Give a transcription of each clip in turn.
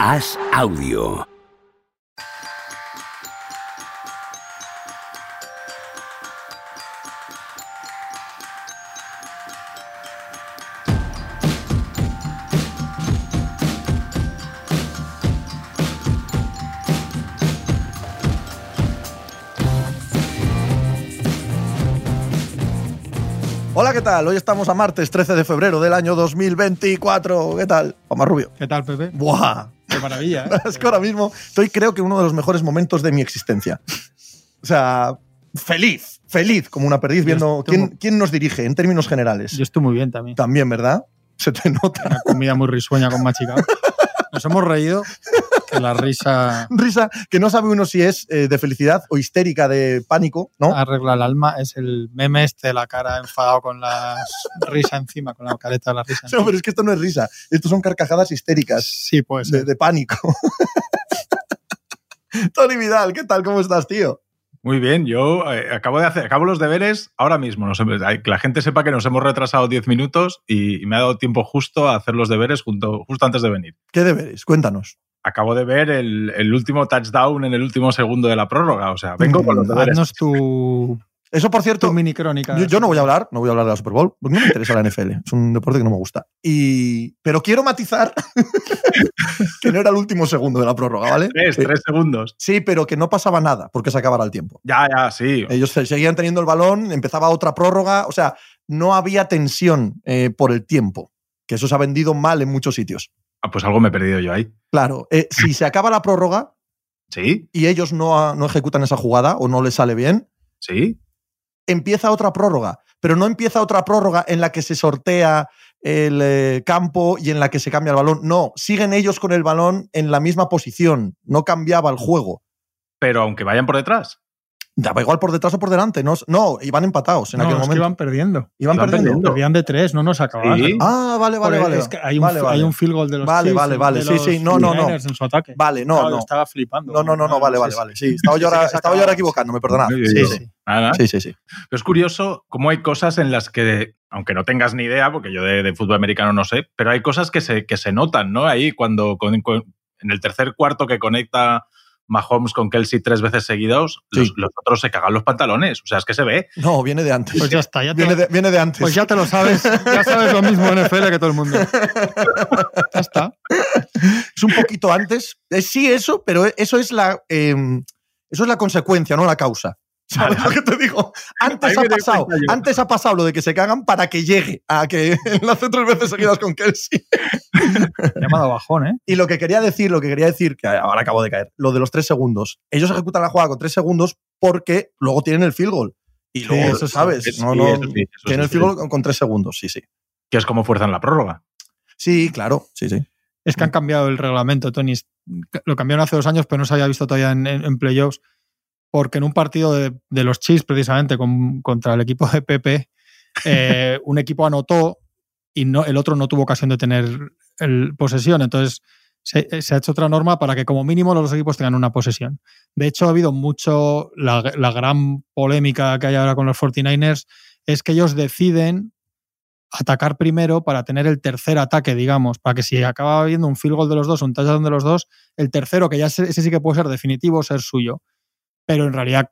Haz audio. Hola, ¿qué tal? Hoy estamos a martes 13 de febrero del año 2024. ¿Qué tal? Omar Rubio. ¿Qué tal, Pepe? ¡Buah! Qué maravilla. ¿eh? es que ahora mismo estoy, creo que, uno de los mejores momentos de mi existencia. O sea, feliz, feliz, como una perdiz, viendo quién, quién nos dirige en términos generales. Yo estoy muy bien también. También, ¿verdad? Se te nota. Una comida muy risueña con machicado. Nos hemos reído la risa Risa que no sabe uno si es eh, de felicidad o histérica de pánico, ¿no? arregla el alma. Es el meme este de la cara enfadado con la risa encima, con la careta de la risa. No, encima. pero es que esto no es risa. Esto son carcajadas histéricas Sí, pues. de, de pánico. Tony Vidal, ¿qué tal? ¿Cómo estás, tío? Muy bien, yo eh, acabo de hacer, acabo los deberes ahora mismo. Nos que la gente sepa que nos hemos retrasado 10 minutos y, y me ha dado tiempo justo a hacer los deberes junto, justo antes de venir. ¿Qué deberes? Cuéntanos. Acabo de ver el, el último touchdown en el último segundo de la prórroga. O sea, vengo con los Mm, deberes. Haznos tu, Eso, por cierto, tu mini crónica. yo, yo no voy a hablar, no voy a hablar de la Super Bowl, porque no me interesa la NFL. Es un deporte que no me gusta. Y, pero quiero matizar que no era el último segundo de la prórroga, ¿vale? Tres, Eh, tres segundos. Sí, pero que no pasaba nada porque se acabara el tiempo. Ya, ya, sí. Ellos se- seguían teniendo el balón, empezaba otra prórroga, o sea, no había tensión eh, por el tiempo, que eso se ha vendido mal en muchos sitios. Ah, pues algo me he perdido yo ahí. Claro, eh, si se acaba la prórroga Sí, y ellos no, no ejecutan esa jugada o no les sale bien, sí. empieza otra prórroga, pero no empieza otra prórroga en la que se sortea el eh, campo y en la que se cambia el balón. No, siguen ellos con el balón en la misma posición, no cambiaba el juego. Pero aunque vayan por detrás. Daba igual por detrás o por delante, no, no iban empatados en no, aquel es que momento. iban perdiendo. Iban iban perdiendo. perdiendo. Perdían de tres, no nos acababan. Sí. Ah, vale, vale, vale. es que hay un, Vale, vale. hay un field goal de los Vale, Chiefs, vale, vale. Sí, sí. No, no, no. 49ers en su ataque. Vale, no, Claro, no. Estaba flipando. No, no, no, no, vale, vale, Sí, vale. Sí, estaba yo ahora, estaba yo ahora equivocándome, perdonad. Sí, Sí, sí. sí. Nada. Sí, sí, sí. Pero es curioso cómo hay cosas en las que, aunque no tengas ni idea, porque yo de, de fútbol americano no sé, pero hay cosas que se, que se notan, ¿no? Ahí cuando con- con- en el tercer cuarto que conecta Mahomes con Kelsey tres veces seguidos, Sí. los, los otros se cagan los pantalones. O sea, es que se ve. No, viene de antes. Pues ya está, ya te, Viene lo, de, viene de antes. pues ya te lo sabes. Ya sabes lo mismo en NFL que todo el mundo. Ya está. es un poquito antes. Eh, sí, eso, pero eso es la, eh, eso es la consecuencia, no la causa. ¿Sabes lo que te digo? Antes ha pasado, antes ha pasado lo de que se cagan para que llegue a que enlace tres veces seguidas con Kelsey. Llamado bajón, ¿eh? Y lo que quería decir, lo que quería decir, que ahora acabo de caer, lo de los tres segundos. Ellos ejecutan la jugada con tres segundos porque luego tienen el field goal. Y Sí, luego, eso ¿sabes? Sí, no, no, eso sí, eso tienen el field goal con, con tres segundos, sí, sí. Que es como fuerzan la prórroga. Sí, claro, sí, sí. Es que han cambiado el reglamento, Tony. Lo cambiaron hace dos años, pero no se había visto todavía en, en- en playoffs. Porque en un partido de, de los Chiefs, precisamente, con- contra el equipo de Pepe, eh, un equipo anotó y no, el otro no tuvo ocasión de tener el, posesión. Entonces, se, se ha hecho otra norma para que, como mínimo, los dos equipos tengan una posesión. De hecho, ha habido mucho. La, la gran polémica que hay ahora con los 49ers es que ellos deciden atacar primero para tener el tercer ataque, digamos, para que si acaba habiendo un field goal de los dos, un touchdown de los dos, el tercero, que ya ese, ese sí que puede ser definitivo, ser suyo. Pero en realidad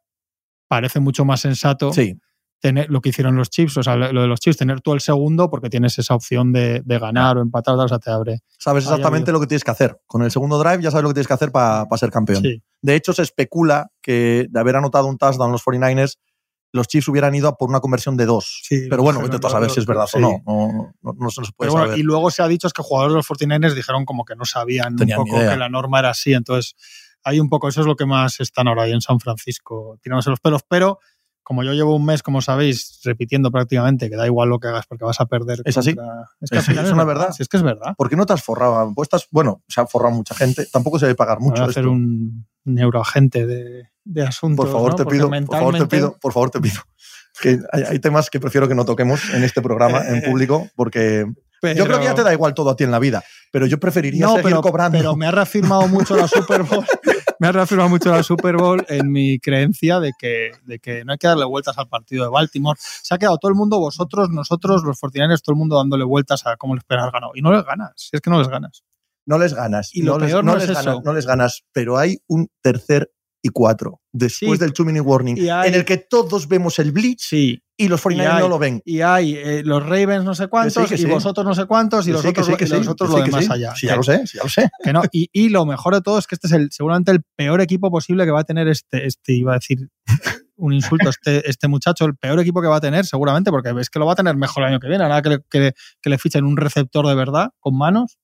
parece mucho más sensato Sí, tener lo que hicieron los Chiefs, o sea, lo de los Chiefs, tener tú el segundo porque tienes esa opción de, de ganar o empatar, o sea, te abre. sabes exactamente lo que tienes que hacer. Con el segundo drive ya sabes lo que tienes que hacer para ser campeón. Sí. De hecho, se especula que de haber anotado un touchdown los 49ers, los Chiefs hubieran ido a por una conversión de dos. Sí, Pero bueno, a no, saber no, si es verdad sí. o no. No, no, no se nos puede bueno, saber. y luego se ha dicho es que jugadores de los 49ers dijeron como que no sabían Tenían un poco que la norma era así. Entonces, hay un poco, eso es lo que más están ahora ahí en San Francisco, tirándose los pelos. Pero como yo llevo un mes, como sabéis, repitiendo prácticamente que da igual lo que hagas porque vas a perder. ¿Es así? contra- Es que Es- al final es una verdad. Sí, es que es verdad. ¿Por qué no te has forrado? Apuestas, bueno, se ha forrado mucha gente. Tampoco se debe pagar Voy mucho. a hacer esto. un neuroagente de, de asuntos. Por favor, ¿no? te pido, por favor, te mentalmente- pido, por favor, te pido. Que hay, hay temas que prefiero que no toquemos en este programa, en público, porque yo creo que ya te da igual todo a ti en la vida, pero yo preferiría no, seguir pero, cobrando. pero me ha reafirmado mucho la Super Bowl. me ha reafirmado mucho la Super Bowl en mi creencia de que, de que no hay que darle vueltas al partido de Baltimore. Se ha quedado todo el mundo, vosotros, nosotros, los 49ers, todo el mundo dándole vueltas a cómo les esperas ganado. Y no les ganas, si es que no les ganas. no les ganas. Y lo les, peor no no les es ganas, eso. no les ganas, pero hay un tercer y después Sí. del two minute warning hay- en el que todos vemos el blitz Sí. y los 49 hay- no lo ven. Y hay eh, los Ravens no sé cuántos que sí. y vosotros no sé cuántos y Que los otros, que y los sí, otros lo sí, de que más sí. allá. Sí, ya lo sé, sí, ya lo sé. que no. Y, y lo mejor de todo es que este es el, seguramente el peor equipo posible que va a tener este, este iba a decir un insulto, este, este muchacho, el peor equipo que va a tener seguramente, porque es que lo va a tener mejor el año que viene, nada que le, que, que le fichen un receptor de verdad con manos.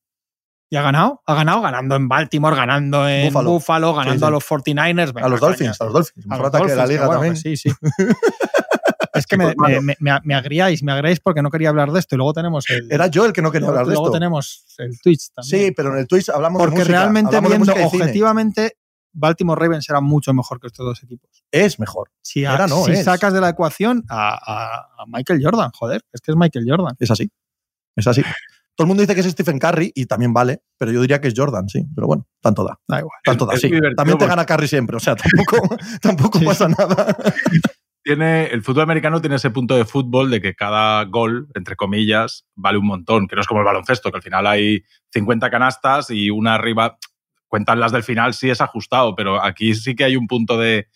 Y ha ganado, ha ganado ganando en Baltimore, ganando en Buffalo. Buffalo, ganando sí. a los 49ers. venga, a los Dolphins, a los Dolphins. Mejor ataque de la liga bueno, también. sí, sí. es que me, Chicos, me, me, me- me agriáis, me agriáis porque no quería hablar de esto y luego tenemos el, Era yo el que no quería luego, hablar de luego esto. tenemos el Twitch también. Sí, pero en el Twitch hablamos de Porque realmente viendo objetivamente, Baltimore Ravens era mucho mejor que estos dos equipos. Es mejor. Si, Era no, si es. sacas de la ecuación a, a- a Michael Jordan, joder, es que es Michael Jordan. Es así. Es así. Todo el mundo dice que es Stephen Curry y también vale, pero yo diría que es Jordan, sí. Pero bueno, tanto da. Da igual. Tanto da, es sí. También te gana Curry siempre, o sea, tampoco, tampoco Sí, pasa nada. tiene, el fútbol americano tiene ese punto de fútbol de que cada gol, entre comillas, vale un montón, que no es como el baloncesto, que al final hay 50 canastas y una arriba, cuentan las del final si es ajustado, pero aquí sí que hay un punto de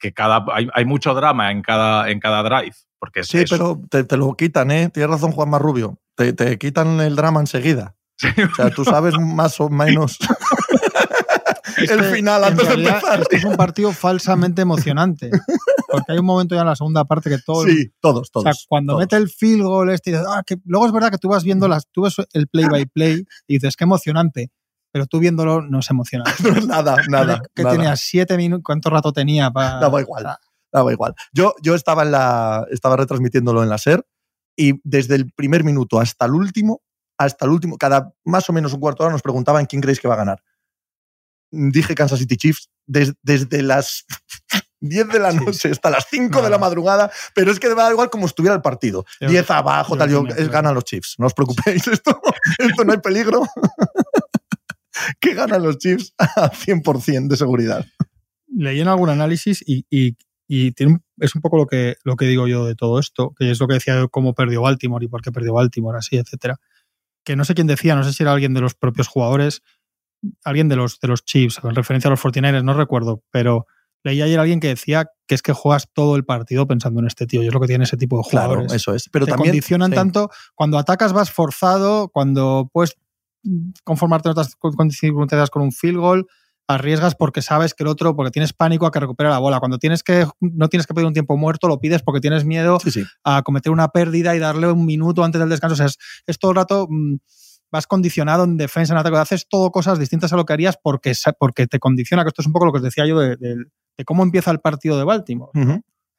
que cada hay, hay mucho drama en cada, en cada drive. Porque Sí, pero te, te lo quitan, ¿eh? Tienes razón, Juanma Rubio. Te, te quitan el drama enseguida. O sea, tú sabes más o menos el que, final antes de realidad, empezar. Este es un partido falsamente emocionante. Porque hay un momento ya en la segunda parte que todo. Sí, todos, o todos. sea, cuando todos. mete el field goal este y dices, ah, que luego es verdad que tú vas viendo las, tú ves el play by play y dices, qué emocionante. Pero tú viéndolo no. No es nada, nada. que nada. tenía siete minutos, ¿cuánto rato tenía para.? Daba igual. Daba igual. Yo, yo estaba, en la, estaba retransmitiéndolo en la SER y desde el primer minuto hasta el último, hasta el último, cada más o menos un cuarto de hora nos preguntaban quién creéis que va a ganar. Dije Kansas City Chiefs des- desde las 10 de la Sí. noche hasta las 5 No, de la madrugada, pero es que da igual como estuviera el partido. Yo- 10 abajo, tal, yo, ganan los Chiefs. No os preocupéis, esto, esto no hay peligro. que ganan los Chiefs a 100% de seguridad. leí en algún análisis y, y- y tiene un- es un poco lo que, lo que digo yo de todo esto, que es lo que decía de cómo perdió Baltimore y por qué perdió Baltimore, así, etcétera. Que no sé quién decía, no sé si era alguien de los propios jugadores, alguien de los, de los Chiefs, en referencia a los 49ers, no recuerdo, pero leí ayer a alguien que decía que es que juegas todo el partido pensando en este tío, y es lo que tiene ese tipo de Claro, jugadores. eso es. Pero te también condicionan sí. tanto, cuando atacas vas forzado, cuando puedes conformarte en otras circunstancias con un field goal, arriesgas porque sabes que el otro, porque tienes pánico a que recupere la bola. Cuando tienes que, no tienes que pedir un tiempo muerto, lo pides porque tienes miedo Sí, sí. a cometer una pérdida y darle un minuto antes del descanso. O sea, es, es todo el rato, mm, vas condicionado en defensa, en ataque, haces todo cosas distintas a lo que harías porque, porque te condiciona, que esto es un poco lo que os decía yo de, de- de cómo empieza el partido de Baltimore.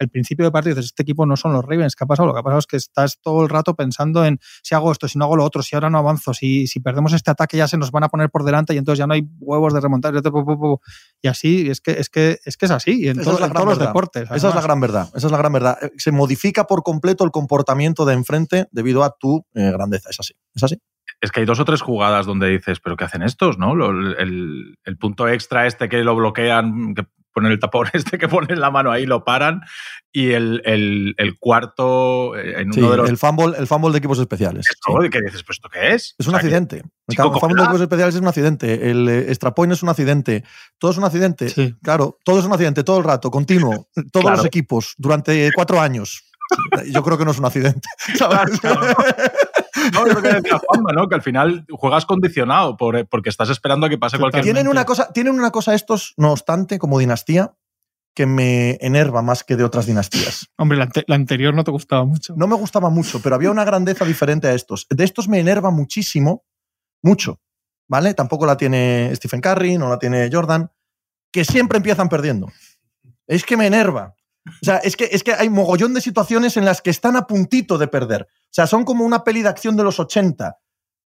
El principio de partido dices, este equipo no son los Ravens, ¿qué ha pasado? Lo que ha pasado es que estás todo el rato pensando en si hago esto, si no hago lo otro, si ahora no avanzo, si, si perdemos este ataque ya se nos van a poner por delante y entonces ya no hay huevos de remontar. Y así, es que es, que, es, que es así, y en, todo- es todos los deportes. Esa es la gran verdad. Esa es la gran verdad. Eh, Se modifica por completo el comportamiento de enfrente debido a tu eh, grandeza. Es así. Es así. Es que hay dos o tres jugadas donde dices, pero ¿qué hacen estos? ¿no? Lo- el, el punto extra este que lo bloquean, que ponen el tapón este, que ponen la mano ahí, lo paran. Y el, el- el cuarto, eh, en Sí, uno de los... el, fumble, el fumble de equipos especiales. Sí. que dices, pues ¿esto qué es? Es un O sea, que- accidente. El chico fumble de equipos especiales es un accidente. El eh, extra point es un accidente. Todo es un accidente. Sí. Claro, todo es un accidente, todo el rato, continuo. Todos Claro. los equipos, durante cuatro años. Yo creo que no es un accidente. ¿sabes? No, es lo que decía Juanma, ¿no? Que al final juegas condicionado por, porque estás esperando a que pase cualquier... Tienen una cosa, tienen una cosa estos, no obstante, como dinastía, que me enerva más que de otras dinastías. Hombre, la, la anterior no te gustaba mucho. No me gustaba mucho, pero había una grandeza diferente a estos. De estos me enerva muchísimo, mucho, ¿vale? Tampoco la tiene Stephen Curry, no la tiene Jordan, que siempre empiezan perdiendo. Es que me enerva. O sea, es que, es que hay mogollón de situaciones en las que están a puntito de perder. O sea, son como una peli de acción de los 80.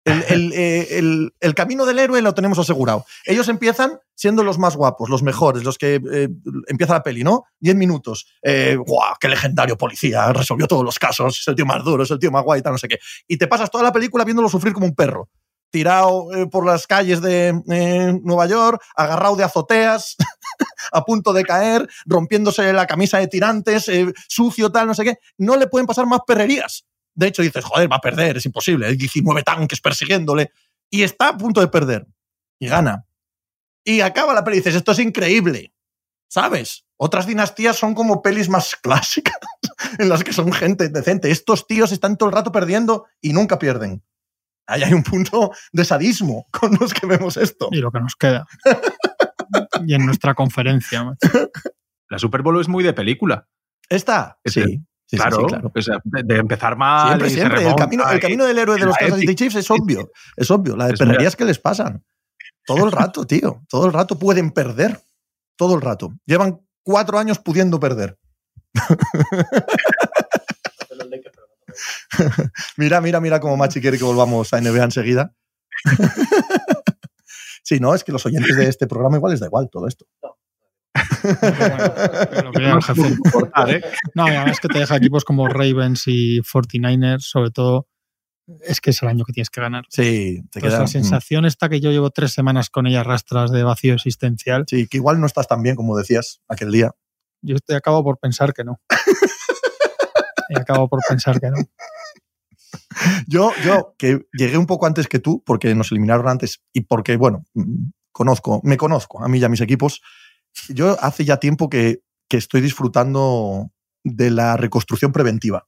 El, el, eh, el- el camino del héroe lo tenemos asegurado. Ellos empiezan siendo los más guapos, los mejores, los que eh, empieza la peli, ¿no? Diez minutos. Eh, ¡Guau! ¡Qué legendario policía! Resolvió todos los casos. Es el tío más duro, es el tío más guay, tal, no sé qué. Y te pasas toda la película viéndolo sufrir como un perro. Tirado eh, por las calles de eh, Nueva York, agarrado de azoteas, a punto de caer, rompiéndose la camisa de tirantes, eh, sucio, tal, no sé qué. No le pueden pasar más perrerías. De hecho, dices, joder, va a perder, es imposible. Hay 19 tanques persiguiéndole. Y está a punto de perder. y gana. Y acaba la peli y dices, esto es increíble. ¿Sabes? Otras dinastías son como pelis más clásicas, en las que son gente decente. Estos tíos están todo el rato perdiendo y nunca pierden. Ahí hay un punto de sadismo con los que vemos esto. Y lo que nos queda. y en nuestra conferencia. macho. La Super Bowl es muy de película. ¿Esta? Es Sí. el- sí, sí, claro, sí, claro. o sea, de, de empezar mal. Siempre, y se siempre. El camino, el y- camino del héroe de los Kansas City. Chiefs es obvio. Es obvio. La de Es muy- perrerías que les pasan. Todo el rato, tío. Todo el rato pueden perder. Todo el rato. Llevan cuatro años pudiendo perder. mira, mira, mira cómo Machi quiere que volvamos a NBA enseguida. sí, no, es que los oyentes de este programa igual les da igual todo esto. ¿eh? No, además que te deja equipos como Ravens y 49ers, sobre todo, es que es el año que tienes que ganar. Sí, te Entonces, queda. la sensación esta que yo llevo tres semanas con ella rastras de vacío existencial, Sí, que igual no estás tan bien como decías aquel día. yo te acabo por pensar que no. y acabo por pensar que no. Yo, yo, que llegué un poco antes que tú, porque nos eliminaron antes y porque, bueno, conozco, me conozco a mí y a mis equipos. Yo hace ya tiempo que, que estoy disfrutando de la reconstrucción preventiva.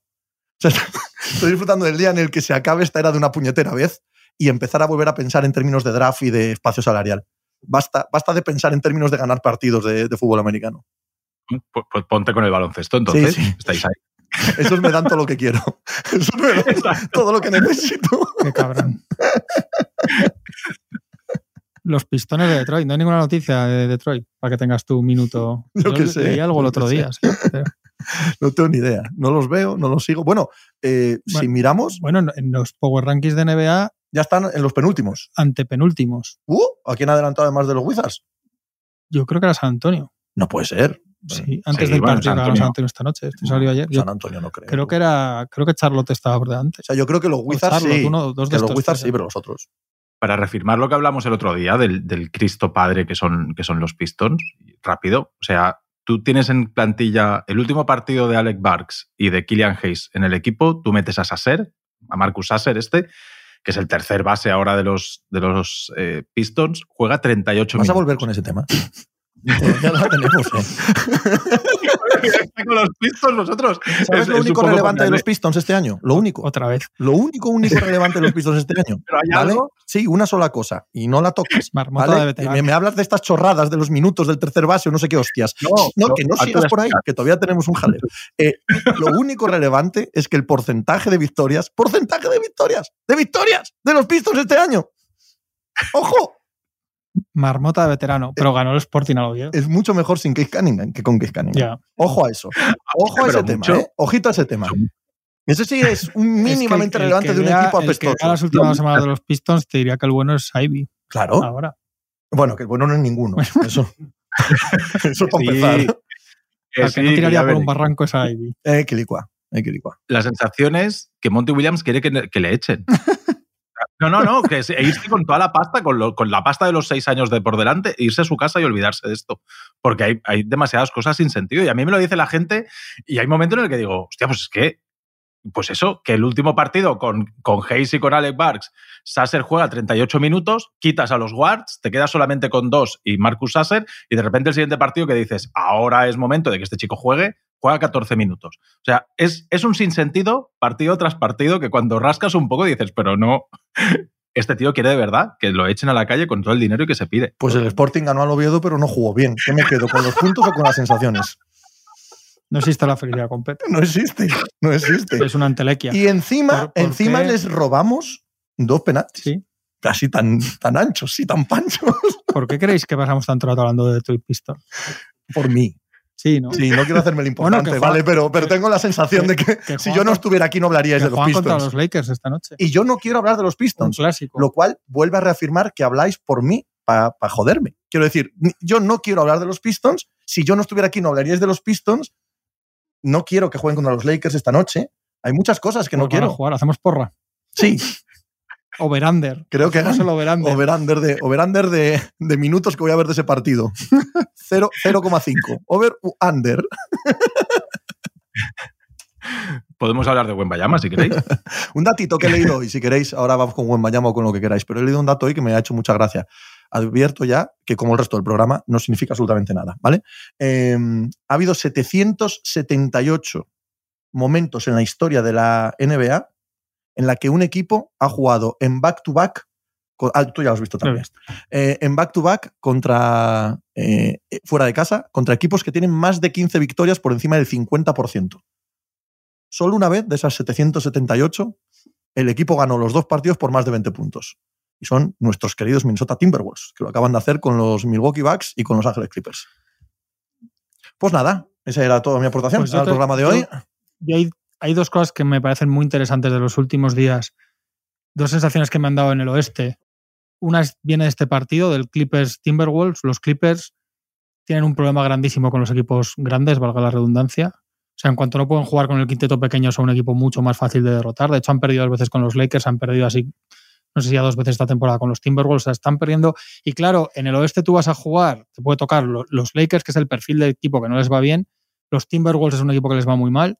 O sea, estoy disfrutando del día en el que se acabe esta era de una puñetera vez y empezar a volver a pensar en términos de draft y de espacio salarial. Basta, basta de pensar en términos de ganar partidos de, de fútbol americano. Pues, pues ponte con el baloncesto, entonces. Sí, sí. Estáis ahí. Esos me dan todo lo que quiero. Esos me dan todo lo que necesito. Qué cabrón. Los pistones de Detroit. No hay ninguna noticia de Detroit para que tengas tu minuto. Yo qué sé, Leí algo el otro día. sí, pero- No tengo ni idea. No los veo, no los sigo. Bueno, eh, si miramos, Bueno, en- en los Power Rankings de NBA, ya están en los penúltimos. antepenúltimos. Uh, ¿A quién ha adelantado además de los Wizards? Yo creo que era San Antonio. No puede ser. Sí, antes sí, del bueno, partido San Antonio. Esta noche. Esto salió ayer. Yo San Antonio no creo. creo que era, creo que Charlotte estaba por delante. O sea, yo creo que los Wizards Charlotte, sí. uno- dos de que los Wizards sí, pero los otros. Para reafirmar lo que hablamos el otro día del, del Cristo Padre que son, que son los Pistons, rápido. O sea, tú tienes en plantilla el último partido de Alec Barks y de Killian Hayes en el equipo, tú metes a Sasser, a Marcus Sasser este, que es el tercer base ahora de los, de los eh, Pistons, juega 38 Vas a minutos. volver con ese tema. Eh, ya la tenemos, ¿eh? con los Pistons nosotros. ¿Sabes Es- lo único relevante de los Pistons este año? Lo único. Otra vez. Lo único, único relevante de los Pistons este año. Pero hay ¿Vale? algo. Sí, una sola cosa. Y no la toques. Marmota ¿vale? veterano. Me, me hablas de estas chorradas de los minutos del tercer base o no sé qué hostias. No, No, no, que no sigas por ahí, que todavía tenemos un jaleo. Eh, lo único relevante es que el porcentaje de victorias, porcentaje de victorias, de victorias de los Pistons este año. ¡Ojo! Marmota de veterano, pero ganó el Sporting al Oviedo. Es mucho mejor sin Case Cunningham que con Case Cunningham. Ojo a eso. Ojo a ese tema, mucho. ¿eh? Ojito a ese tema. Ese sí es un Es que el- mínimamente el relevante que de un vea- equipo el que apestoso. vea las últimas semanas de los Pistons te diría que el bueno es Ivy. Claro. Ahora. Bueno, que el bueno no es ninguno. Eso, eso para Sí, empezar. que Al que sí, no que tiraría por un barranco es Ivy. Eh, quilicua, eh, quilicua. La sensación es que Monty Williams quiere que, que le echen. No, no, no, que e irse con toda la pasta, con, la pasta de los seis años de por delante, e irse a su casa y olvidarse de esto. Porque hay, demasiadas cosas sin sentido. Y a mí me lo dice la gente, y hay momentos en el que digo, hostia, pues es que, pues eso, que el último partido con, con Hayes y con Alec Barks, Sasser juega 38 minutos, quitas a los guards, te quedas solamente con dos y Marcus Sasser, y de repente el siguiente partido que dices, ahora es momento de que este chico juegue, juega 14 minutos. O sea, es, es un sinsentido partido tras partido que cuando rascas un poco dices, pero no, este tío quiere de verdad que lo echen a la calle con todo el dinero y que se pide. Pues el Sporting ganó al Oviedo, pero no jugó bien. ¿Qué me quedo? ¿Con los puntos o con las sensaciones? No existe la felicidad completa. No existe. No existe. Es una entelequia. Y encima, ¿Por- por encima qué? les robamos dos penaltis. Sí. Casi tan, tan anchos y tan panchos. ¿Por qué creéis que pasamos tanto rato hablando de Detroit Pistons? Por mí. Sí, ¿no? Sí, no quiero hacerme el importante, ¿vale? Pero, pero tengo la sensación de que, que si yo no estuviera aquí no hablaríais Que de los juegan contra Pistons. los Lakers esta noche. Y yo no quiero hablar de los Un Pistons. clásico. Lo cual vuelve a reafirmar que habláis por mí para joderme. Quiero decir, yo no quiero hablar de los Pistons. Si yo no estuviera aquí, no hablaríais de los Pistons. No quiero que jueguen contra los Lakers esta noche. Hay muchas cosas que no Pues quiero. jugar. Hacemos porra. Sí, Over-under. creo que Hacemos el over-under. over-under de, over-under de, de minutos que voy a ver de ese partido. Cero- 0,5. Over-under. Podemos hablar de Wembayama si queréis. Un datito que he leído hoy, si queréis, ahora vamos con Wembayama o con lo que queráis, pero he leído un dato hoy que me ha hecho mucha gracia. advierto ya que como el resto del programa no significa absolutamente nada, ¿vale? Eh, ha habido 778 momentos en la historia de la NBA en la que un equipo ha jugado en back-to-back, ah, tú ya lo has visto también, eh, en back-to-back contra, eh, fuera de casa, contra equipos que tienen más de 15 victorias por encima del 50%. Solo una vez de esas 778, el equipo ganó los dos partidos por más de 20 puntos. Y son nuestros queridos Minnesota Timberwolves, que lo acaban de hacer con los Milwaukee Bucks y con los Ángeles Clippers. Pues nada, esa era toda mi aportación Pues al te- programa de yo- hoy. Hay, hay dos cosas que me parecen muy interesantes de los últimos días. Dos sensaciones que me han dado en el oeste. Una viene de este partido, del Clippers Timberwolves. Los Clippers tienen un problema grandísimo con los equipos grandes, valga la redundancia. O sea, en cuanto no pueden jugar con el quinteto pequeño, son un equipo mucho más fácil de derrotar. De hecho, han perdido dos veces con los Lakers, han perdido así, no sé si ya dos veces esta temporada con los Timberwolves, o sea, están perdiendo. Y claro, en el oeste tú vas a jugar, te puede tocar lo- los Lakers, que es el perfil del equipo que no les va bien. Los Timberwolves es un equipo que les va muy mal.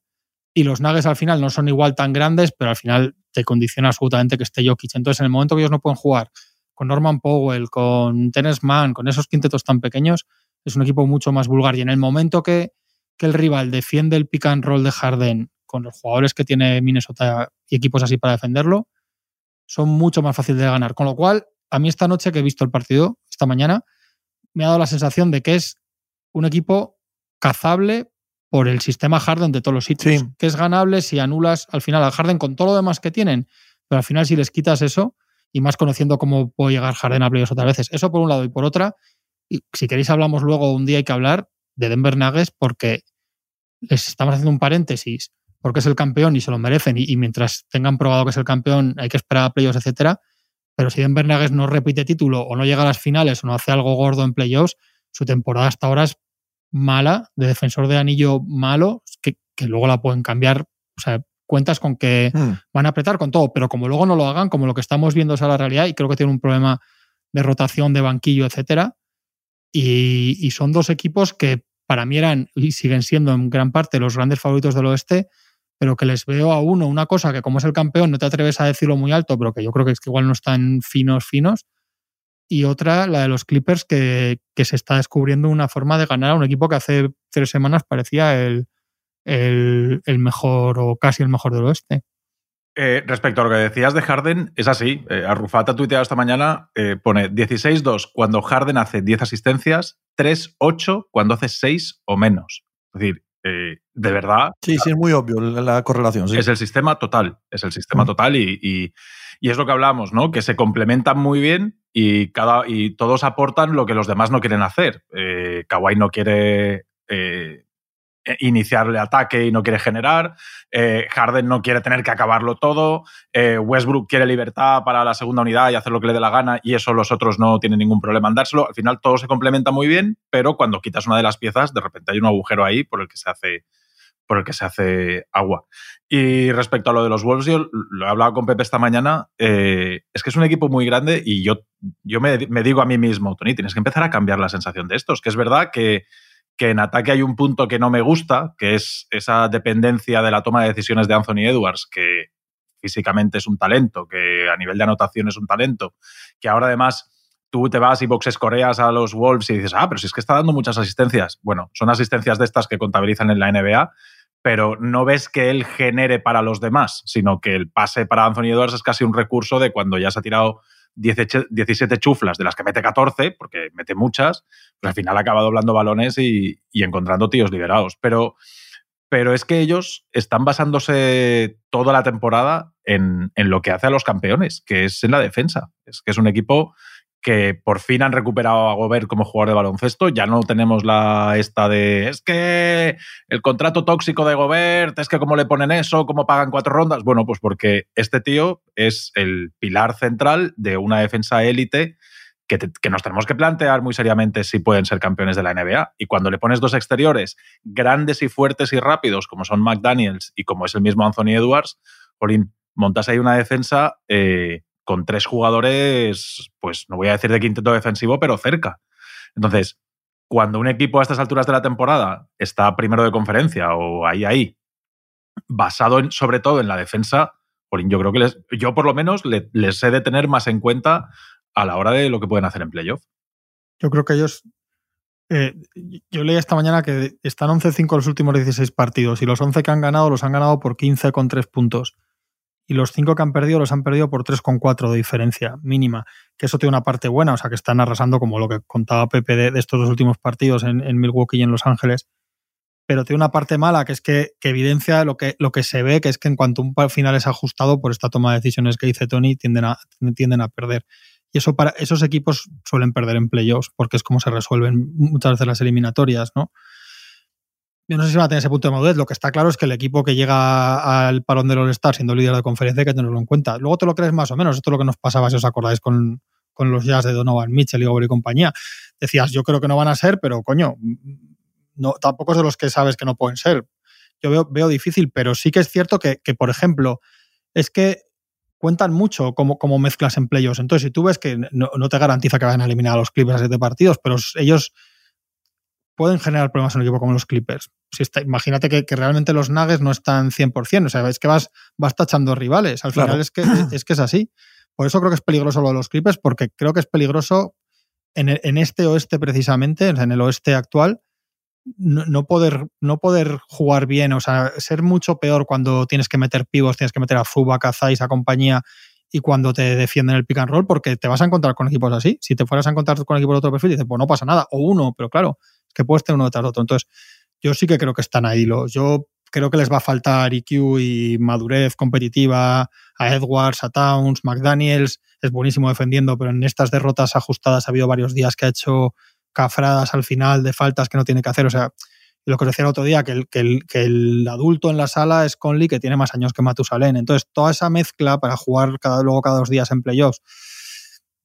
Y los Nuggets al final no son igual tan grandes, pero al final te condiciona absolutamente que esté Jokic. Entonces, en el momento que ellos no pueden jugar con Norman Powell, con Dennis Mann, con esos quintetos tan pequeños, es un equipo mucho más vulgar. Y en el momento que, que el rival defiende el pick and roll de Harden con los jugadores que tiene Minnesota y equipos así para defenderlo, son mucho más fáciles de ganar. Con lo cual, a mí esta noche que he visto el partido, esta mañana, me ha dado la sensación de que es un equipo cazable por el sistema Harden de todos los sitios. Sí. Que es ganable si anulas al final a Harden con todo lo demás que tienen, pero al final si les quitas eso, y más conociendo cómo puede llegar Harden a playoffs otras veces. Eso por un lado y por otra, y si queréis hablamos luego un día hay que hablar de Denver Nuggets porque les estamos haciendo un paréntesis porque es el campeón y se lo merecen y, y mientras tengan probado que es el campeón hay que esperar a playoffs, etcétera. Pero si Denver Nuggets no repite título o no llega a las finales o no hace algo gordo en playoffs, su temporada hasta ahora es mala, de defensor de anillo malo, que, que luego la pueden cambiar. O sea, cuentas con que Hmm. van a apretar con todo, pero como luego no lo hagan, como lo que estamos viendo es a la realidad, y creo que tiene un problema de rotación de banquillo, etcétera. Y, y son dos equipos que para mí eran y siguen siendo en gran parte los grandes favoritos del oeste, pero que les veo a uno una cosa que como es el campeón no te atreves a decirlo muy alto, pero que yo creo que es que igual no están finos, finos. Y otra, la de los Clippers, que, que se está descubriendo una forma de ganar a un equipo que hace tres semanas parecía el, el, el mejor o casi el mejor del oeste. Eh, respecto a lo que decías de Harden, es así. Eh, Arrufat ha tuiteado esta mañana, eh, pone 16-2 cuando Harden hace 10 asistencias, 3-8 cuando hace 6 o menos. Es decir, eh, de verdad, Sí, sí, es muy obvio la, la correlación. sí. es el sistema total. Es el sistema total y, y- y es lo que hablamos, ¿no? Que se complementan muy bien y, cada, y todos aportan lo que los demás no quieren hacer. Eh, Kawhi no quiere eh, iniciarle ataque y no quiere generar. Eh, Harden no quiere tener que acabarlo todo. Eh, Westbrook quiere libertad para la segunda unidad y hacer lo que le dé la gana y eso los otros no tienen ningún problema en dárselo. Al final todo se complementa muy bien, pero cuando quitas una de las piezas, de repente hay un agujero ahí por el que se hace por el que se hace agua. Y respecto a lo de los Wolves, yo lo he hablado con Pepe esta mañana, eh, es que es un equipo muy grande y yo, yo me, digo a mí mismo, Tony, tienes que empezar a cambiar la sensación de estos, que es verdad que, que en ataque hay un punto que no me gusta, que es esa dependencia de la toma de decisiones de Anthony Edwards, que físicamente es un talento, que a nivel de anotación es un talento, que ahora además tú te vas y boxes coreas a los Wolves y dices, ah, pero si es que está dando muchas asistencias. Bueno, son asistencias de estas que contabilizan en la NBA, pero no ves que él genere para los demás, sino que el pase para Anthony Edwards es casi un recurso de cuando ya se ha tirado 18 17 chuflas, de las que mete 14, porque mete muchas, pues al final acaba doblando balones y, y encontrando tíos liberados. Pero, pero es que ellos están basándose toda la temporada en, en lo que hace a los campeones, que es en la defensa. Es que es un equipo que por fin han recuperado a Gobert como jugador de baloncesto. Ya no tenemos la esta de es que el contrato tóxico de Gobert, es que cómo le ponen eso, cómo pagan cuatro rondas. Bueno, pues porque este tío es el pilar central de una defensa élite que, que nos tenemos que plantear muy seriamente si pueden ser campeones de la NBA. Y cuando le pones dos exteriores grandes y fuertes y rápidos, como son McDaniels y como es el mismo Anthony Edwards, Jolín, montas ahí una defensa eh, con tres jugadores, pues no voy a decir de quinteto defensivo, pero cerca. Entonces, cuando un equipo a estas alturas de la temporada está primero de conferencia o ahí, ahí, basado en- sobre todo en la defensa, yo creo que les, yo por lo menos le- les he de tener más en cuenta a la hora de lo que pueden hacer en playoff. Yo creo que ellos. Eh, yo leí esta mañana que están 11-5 los últimos 16 partidos y los 11 que han ganado los han ganado por 15 con 3 puntos. Y los 5 que han perdido los han perdido por 3 con 4 de diferencia mínima. Que eso tiene una parte buena, o sea que están arrasando como lo que contaba Pepe de, estos dos últimos partidos en, Milwaukee y en Los Ángeles pero tiene una parte mala que es que, evidencia lo que, lo que se ve, que es que en cuanto un final es ajustado por esta toma de decisiones que dice Tony, tienden a, tienden a perder. Y eso para esos equipos suelen perder en playoffs, porque es como se resuelven muchas veces las eliminatorias, ¿no? Yo no sé si va a tener ese punto de madurez. Lo que está claro es que el equipo que llega al parón del All-Star siendo líder de conferencia hay que tenerlo en cuenta. Luego te lo crees más o menos. Esto es lo que nos pasaba, si os acordáis, con, con los Jazz de Donovan Mitchell y Gobert y compañía. Decías, yo creo que no van a ser, pero coño, no, tampoco es de los que sabes que no pueden ser. Yo veo, veo difícil, pero sí que es cierto que, por ejemplo, es que cuentan mucho como, como mezclas en playoffs. Entonces, si tú ves que no, te garantiza que vayan a eliminar a los Clippers de partidos, pero ellos pueden generar problemas en un equipo como los Clippers. Si está, imagínate que, realmente los Nuggets no están 100%, o sea, es que vas, vas tachando rivales. Al final es que, es que es así. Por eso creo que es peligroso lo de los Clippers, porque creo que es peligroso en, en este oeste precisamente, en el oeste actual, no, poder, no poder jugar bien, o sea, ser mucho peor cuando tienes que meter pivos, tienes que meter a Fuba, a esa compañía y cuando te defienden el pick and roll, porque te vas a encontrar con equipos así. Si te fueras a encontrar con equipos de otro perfil, dices, pues no pasa nada, o uno, pero claro, que puedes tener uno detrás de otro. Entonces, yo sí que creo que están ahí. Los, yo creo que les va a faltar IQ y madurez competitiva a Edwards, a Towns, McDaniels. Es buenísimo defendiendo, pero en estas derrotas ajustadas ha habido varios días que ha hecho cafradas al final de faltas que no tiene que hacer. O sea, lo que os decía el otro día, que el, que el, adulto en la sala es Conley, que tiene más años que Matusalén. Entonces, toda esa mezcla para jugar luego cada dos días en playoffs,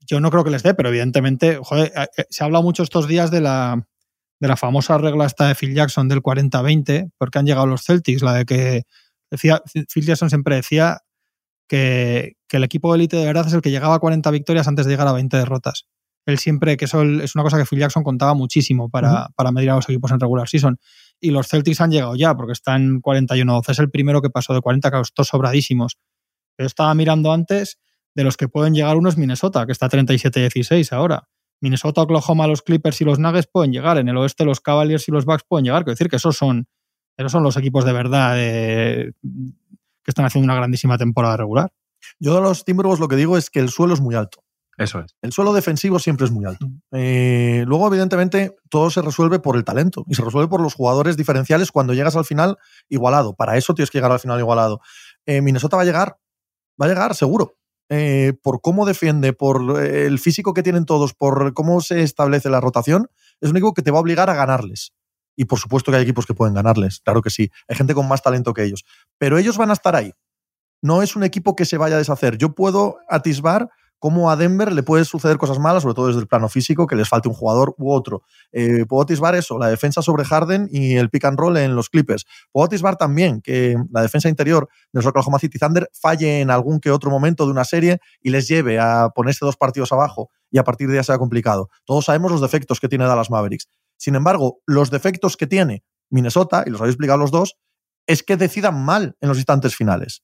yo no creo que les dé, pero evidentemente, joder, eh, eh, se ha hablado mucho estos días de la, de la famosa regla esta de Phil Jackson del 40-20, porque han llegado los Celtics, la de que decía, Phil Jackson siempre decía que, que el equipo de élite de verdad es el que llegaba a 40 victorias antes de llegar a 20 derrotas él siempre, que eso es una cosa que Phil Jackson contaba muchísimo para, medir a los equipos en regular season. Y los Celtics han llegado ya, porque están 41-12. Es el primero que pasó de 40, que costó sobradísimos. Pero estaba mirando antes de los que pueden llegar unos Minnesota, que está 37-16 ahora. Minnesota, Oklahoma, los Clippers y los Nuggets pueden llegar. En el oeste, los Cavaliers y los Bucks pueden llegar. Quiero decir que esos son, esos son los equipos de verdad que están haciendo una grandísima temporada regular. Yo de los Timberwolves lo que digo es que el suelo es muy alto. Eso es. El suelo defensivo siempre es muy alto. Eh, luego, evidentemente, todo se resuelve por el talento y se resuelve por los jugadores diferenciales cuando llegas al final igualado. Para eso tienes que llegar al final igualado. Eh, Minnesota va a llegar, va a llegar seguro. Eh, por cómo defiende, por el físico que tienen todos, por cómo se establece la rotación, es un equipo que te va a obligar a ganarles. Y por supuesto que hay equipos que pueden ganarles, claro que sí. Hay gente con más talento que ellos. Pero ellos van a estar ahí. No es un equipo que se vaya a deshacer. Yo puedo atisbar cómo a Denver le puede suceder cosas malas, sobre todo desde el plano físico, que les falte un jugador u otro. Eh, puedo atisbar eso, la defensa sobre Harden y el pick and roll en los Clippers. Puedo atisbar también que la defensa interior de los Oklahoma City Thunder falle en algún que otro momento de una serie y les lleve a ponerse dos partidos abajo y a partir de ahí sea complicado. Todos sabemos los defectos que tiene Dallas Mavericks. Sin embargo, los defectos que tiene Minnesota, y los habéis explicado los dos, es que decidan mal en los instantes finales.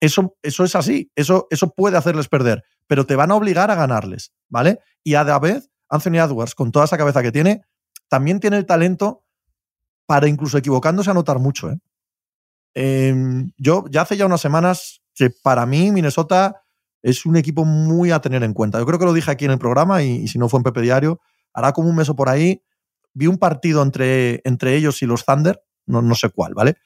Eso, eso es así, eso, eso puede hacerles perder, pero te van a obligar a ganarles, ¿vale? Y a la vez, Anthony Edwards, con toda esa cabeza que tiene, también tiene el talento para incluso equivocándose anotar mucho. ¿eh? Em, yo ya hace ya unas semanas que para mí Minnesota es un equipo muy a tener en cuenta. Yo creo que lo dije aquí en el programa y, si no fue en Pepe Diario, hará como un mes o por ahí. Vi un partido entre, entre ellos y los Thunder, no, no sé cuál, ¿vale?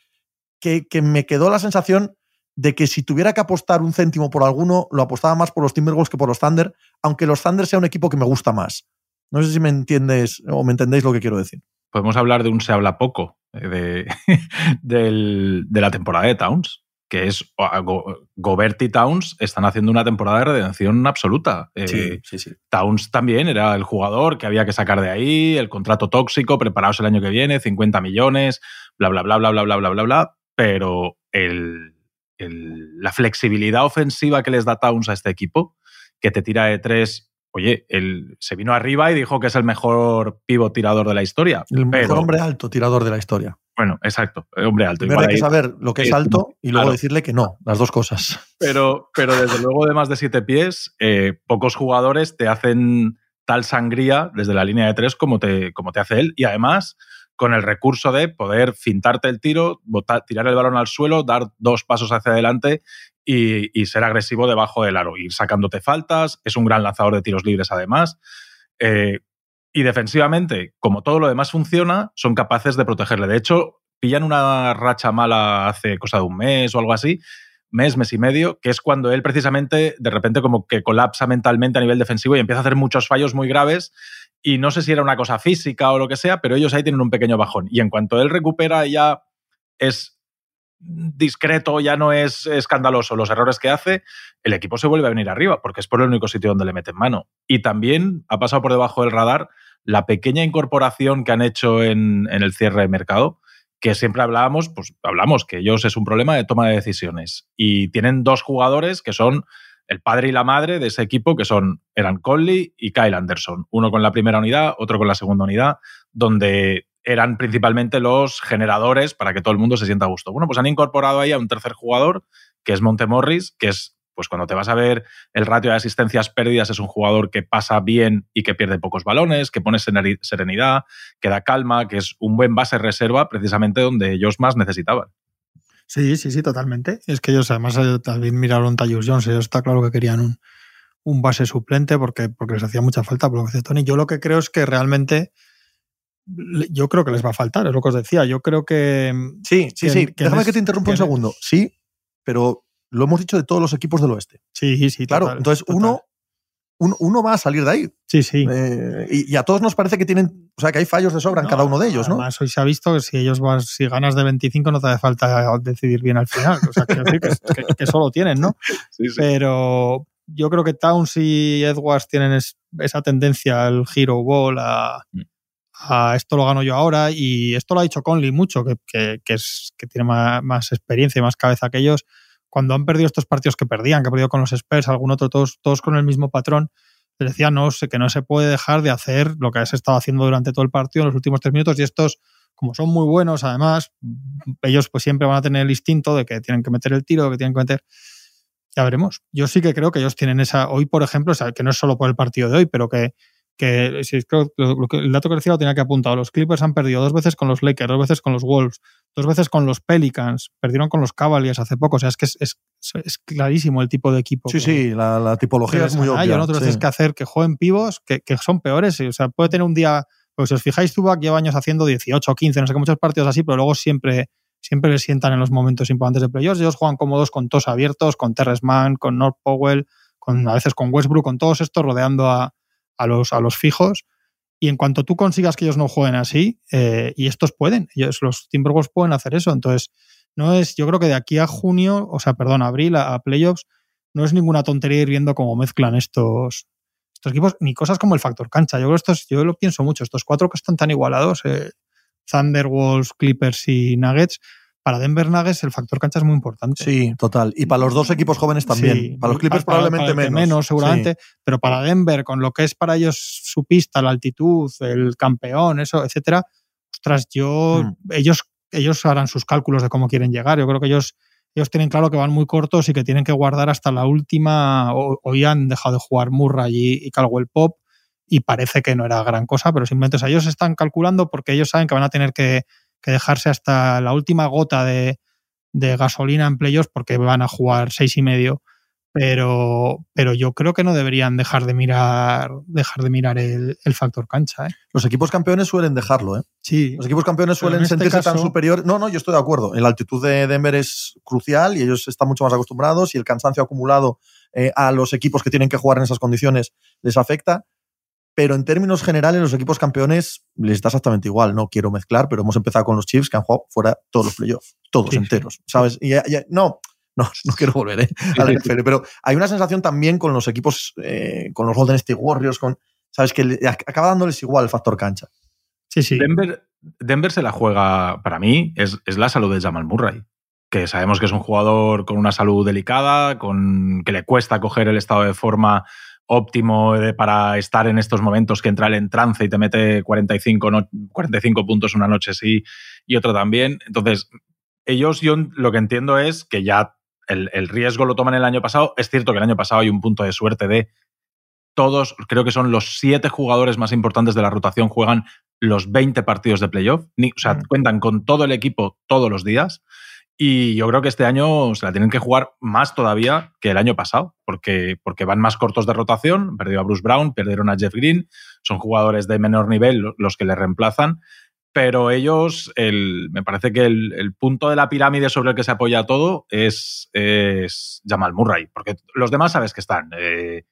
Que, que me quedó la sensación de que si tuviera que apostar un céntimo por alguno, lo apostaba más por los Timberwolves que por los Thunder, aunque los Thunder sea un equipo que me gusta más. No sé si me entiendes o me entendéis lo que quiero decir. Podemos hablar de un se habla poco eh, de, de la temporada de Towns, que es Gobert y Towns están haciendo una temporada de redención absoluta. Eh, sí, sí, Towns también era el jugador que había que sacar de ahí, el contrato tóxico, preparados el año que viene, 50 millones, bla, bla, bla, bla, bla, bla, bla, bla, bla, pero el la flexibilidad ofensiva que les da Towns a este equipo, que te tira de tres oye, él se vino arriba y dijo que es el mejor pivo tirador de la historia. El mejor hombre alto tirador de la historia. Bueno, exacto, hombre alto. Primero hay que saber lo que es alto y luego decirle que no, las dos cosas. Pero, pero desde luego de más de siete pies, eh, pocos jugadores te hacen tal sangría desde la línea de tres como te, como te hace él. Y además, con el recurso de poder fintarte el tiro, tirar el balón al suelo, dar dos pasos hacia adelante y, ser agresivo debajo del aro, ir sacándote faltas. Es un gran lanzador de tiros libres, además. Eh, y defensivamente, como todo lo demás funciona, son capaces de protegerle. De hecho, pillan una racha mala hace cosa de un mes o algo así, mes, mes y medio, que es cuando él precisamente de repente como que colapsa mentalmente a nivel defensivo y empieza a hacer muchos fallos muy graves. Y no sé si era una cosa física o lo que sea, pero ellos ahí tienen un pequeño bajón. Y en cuanto él recupera, ya es discreto, ya no es escandaloso los errores que hace, el equipo se vuelve a venir arriba, porque es por el único sitio donde le meten mano. Y también ha pasado por debajo del radar la pequeña incorporación que han hecho en, el cierre de mercado, que siempre hablábamos, pues hablamos que ellos es un problema de toma de decisiones. Y tienen dos jugadores que son el padre y la madre de ese equipo, que son Eran Conley y Kyle Anderson. Uno con la primera unidad, otro con la segunda unidad, donde eran principalmente los generadores para que todo el mundo se sienta a gusto. Bueno, pues han incorporado ahí a un tercer jugador, que es Montemorris, que es pues cuando te vas a ver el ratio de asistencias pérdidas es un jugador que pasa bien y que pierde pocos balones, que pone serenidad, que da calma, que es un buen base reserva precisamente donde ellos más necesitaban. Sí, sí, sí, totalmente. Es que ellos además eh, también miraron Tyus Jones, ellos está claro que querían un, un, base suplente porque, porque les hacía mucha falta, por lo que dice Tony. Yo lo que creo es que realmente yo creo que les va a faltar, es lo que os decía. Yo creo que. Sí, sí, sí. Déjame que te interrumpa un segundo. Sí, pero lo hemos dicho de todos los equipos del oeste. Sí, sí, Claro, entonces uno, uno, va a salir de ahí. Sí, sí. Eh, y, a todos nos parece que tienen, o sea, que hay fallos de sobra en cada uno de ellos, ¿no? Además, hoy se ha visto que si ellos vas, si ganas de 25 no te hace falta decidir bien al final. O sea, quiero decir que, que, solo tienen, ¿no? Sí, sí. Pero yo creo que Towns y Edwards tienen esa tendencia al hero ball, a, mm. a, esto lo gano yo ahora, y esto lo ha dicho Conley mucho, que, que es, que tiene más, más, experiencia y más cabeza que ellos cuando han perdido estos partidos que perdían, que ha perdido con los Spurs, algún otro, todos, todos con el mismo patrón, les decía no, que no se puede dejar de hacer lo que has estado haciendo durante todo el partido en los últimos tres minutos y estos, como son muy buenos, además, ellos pues siempre van a tener el instinto de que tienen que meter el tiro, que tienen que meter... Ya veremos. Yo sí que creo que ellos tienen esa... Hoy, por ejemplo, que no es solo por el partido de hoy, pero que, que, creo, el dato que decía lo tenía que apuntar. Los Clippers han perdido dos veces con los Lakers, dos veces con los Wolves, dos veces con los Pelicans, perdieron con los Cavaliers hace poco. O sea, es que es, es, clarísimo el tipo de equipo. Sí, sí, la, tipología es muy obvia. ¿no? tienes que hacer que jueguen pivos que, que, son peores. O sea, puede tener un día. Pues si os fijáis, Zubac lleva años haciendo 18 o 15, no sé qué, muchos partidos así, pero luego siempre, siempre le sientan en los momentos importantes de playoffs. Ellos juegan cómodos con todos abiertos, con Terrence Mann, con North Powell, con, a veces con Westbrook, con todos estos rodeando a, a, los, a los fijos y en cuanto tú consigas que ellos no jueguen así, eh, y estos pueden, ellos, los Timberwolves pueden hacer eso. Entonces, no es, yo creo que de aquí a junio, o sea, perdón, abril a, playoffs, no es ninguna tontería ir viendo cómo mezclan estos, estos equipos, ni cosas como el factor cancha. Yo creo estos, yo lo pienso mucho, estos cuatro que están tan igualados, eh, Clippers y Nuggets, para Denver Nuggets el factor cancha es muy importante. Sí, total. Y para los dos equipos jóvenes también. para los Clippers probablemente menos. Menos, seguramente. Pero para Denver, con lo que es para ellos su pista, la altitud, el campeón, eso, etcétera, ostras, yo, hmm. ellos, ellos harán sus cálculos de cómo quieren llegar. Yo creo que ellos, ellos tienen claro que van muy cortos y que tienen que guardar hasta la última. Hoy han dejado de jugar Murray y, y Caldwell Pop y parece que no era gran cosa, pero simplemente ellos están calculando porque ellos saben que van a tener que que dejarse hasta la última gota de, gasolina en playoffs porque van a jugar seis y medio. Pero, pero yo creo que no deberían dejar de mirar, dejar de mirar el, factor cancha. ¿eh? Los equipos campeones suelen dejarlo, ¿eh? Sí. Los equipos campeones suelen este sentirse tan superiores. No, no, yo estoy de acuerdo. La altitud de Denver es crucial y ellos están mucho más acostumbrados y el cansancio acumulado eh, a los equipos que tienen que jugar en esas condiciones les afecta pero en términos generales los equipos campeones les está exactamente igual. No quiero mezclar, pero hemos empezado con los Chiefs que han jugado fuera todos los playoffs, todos enteros, ¿sabes? Y no, no, no quiero volver ¿eh? a la NFL, pero hay una sensación también con los equipos, eh, con los Golden State Warriors, con, ¿sabes? Que acaba dándoles igual el factor cancha. Sí, sí. Denver, Denver se la juega, para mí, es, es la salud de Jamal Murray que sabemos que es un jugador con una salud delicada, con que le cuesta coger el estado de forma óptimo para estar en estos momentos que entra en trance y te mete 45, 45 puntos una noche sí y otro también. Entonces, ellos, yo lo que entiendo es que ya el, el, riesgo lo toman el año pasado. Es cierto que el año pasado hay un punto de suerte de todos, creo que son los siete jugadores más importantes de la rotación, juegan los 20 partidos de playoff. O sea, cuentan con todo el equipo todos los días. Y yo creo que este año se la tienen que jugar más todavía que el año pasado, porque, porque van más cortos de rotación. Perdió a Bruce Brown, perdieron a Jeff Green, son jugadores de menor nivel los que le reemplazan. Pero ellos, el, me parece que el, punto de la pirámide sobre el que se apoya todo es, es Jamal Murray, porque los demás sabes que están. Eh,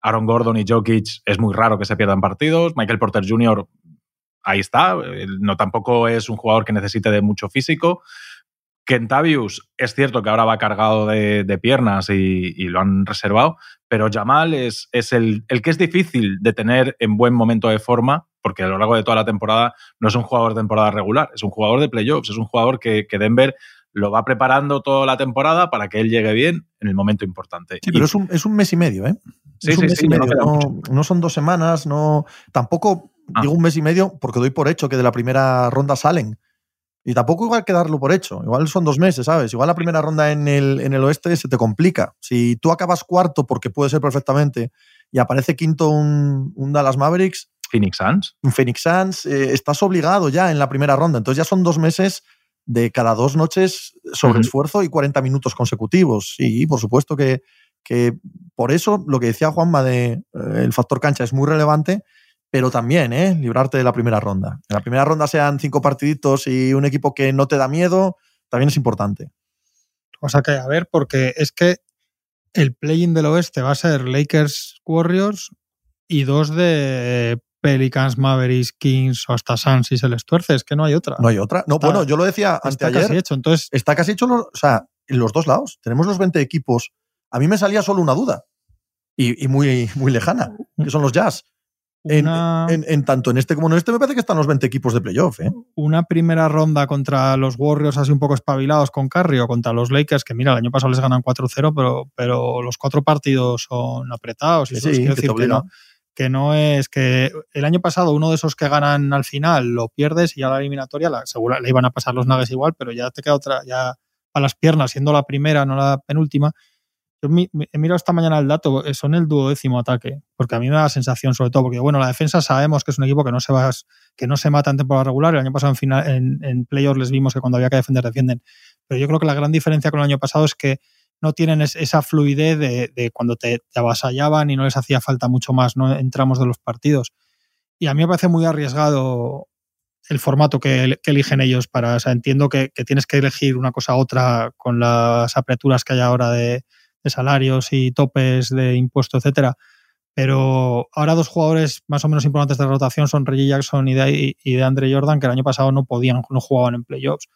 Aaron Gordon y Jokic es muy raro que se pierdan partidos. Michael Porter Jr. ahí está. No tampoco es un jugador que necesite de mucho físico. Kentavius es cierto que ahora va cargado de, piernas y, lo han reservado, pero Jamal es, es el, el, que es difícil de tener en buen momento de forma, porque a lo largo de toda la temporada no es un jugador de temporada regular, es un jugador de playoffs, es un jugador que, que Denver lo va preparando toda la temporada para que él llegue bien en el momento importante. Sí, pero es un, es un mes y medio, ¿eh? Sí, sí, sí, no, son dos semanas, no. Tampoco ah. digo un mes y medio porque doy por hecho que de la primera ronda salen. Y tampoco igual que darlo por hecho. Igual son dos meses, ¿sabes? Igual la primera ronda en el, en el oeste se te complica. Si tú acabas cuarto, porque puede ser perfectamente, y aparece quinto un, un Dallas Mavericks. Phoenix Suns. Un Phoenix Suns, eh, estás obligado ya en la primera ronda. Entonces ya son dos meses de cada dos noches sobre esfuerzo y 40 minutos consecutivos. Y por supuesto que, que por eso lo que decía Juanma de eh, el factor cancha es muy relevante, pero también ¿eh? librarte de la primera ronda. En la primera ronda sean cinco partiditos y un equipo que no te da miedo, también es importante. O sea que, a ver, porque es que el play-in del oeste va a ser Lakers Warriors y dos de Pelicans, Mavericks, Kings o hasta Suns si se les tuerce, es que no hay otra. No hay otra. No, bueno, yo lo decía está Casi hecho, entonces. Está casi hecho, o sea, en los dos lados. Tenemos los 20 equipos. A mí me salía solo una duda y, muy, muy lejana, que son los Jazz. En, tanto en este como en este me parece que están los 20 equipos de playoff. ¿eh? Una primera ronda contra los Warriors así un poco espabilados con Curry o contra los Lakers, que mira, el año pasado les ganan 4-0, pero, pero los cuatro partidos son apretados. Y sí, sí, decir que no, que no es que el año pasado uno de esos que ganan al final lo pierdes y ya la eliminatoria la, segura, le iban a pasar los Nuggets igual, pero ya te queda otra, ya a las piernas, siendo la primera, no la penúltima. Yo he mirado esta mañana el dato, eh, son el duodécimo ataque, porque a mí me da la sensación, sobre todo, porque bueno, la defensa sabemos que es un equipo que no se va, que no se mata en temporada regular. El año pasado en, final, en, en playoffs les vimos que cuando había que defender, defienden. Pero yo creo que la gran diferencia con el año pasado es que no tienen esa fluidez de, cuando te, avasallaban y no les hacía falta mucho más ¿no? entramos de los partidos. Y a mí me parece muy arriesgado el formato que, eligen ellos para. Entiendo que, tienes que elegir una cosa u otra con las aperturas que hay ahora de, salarios y topes de impuestos, etcétera. Pero ahora dos jugadores más o menos importantes de la rotación son Reggie Jackson y de, y de Andre Jordan, que el año pasado no podían, no jugaban en playoffs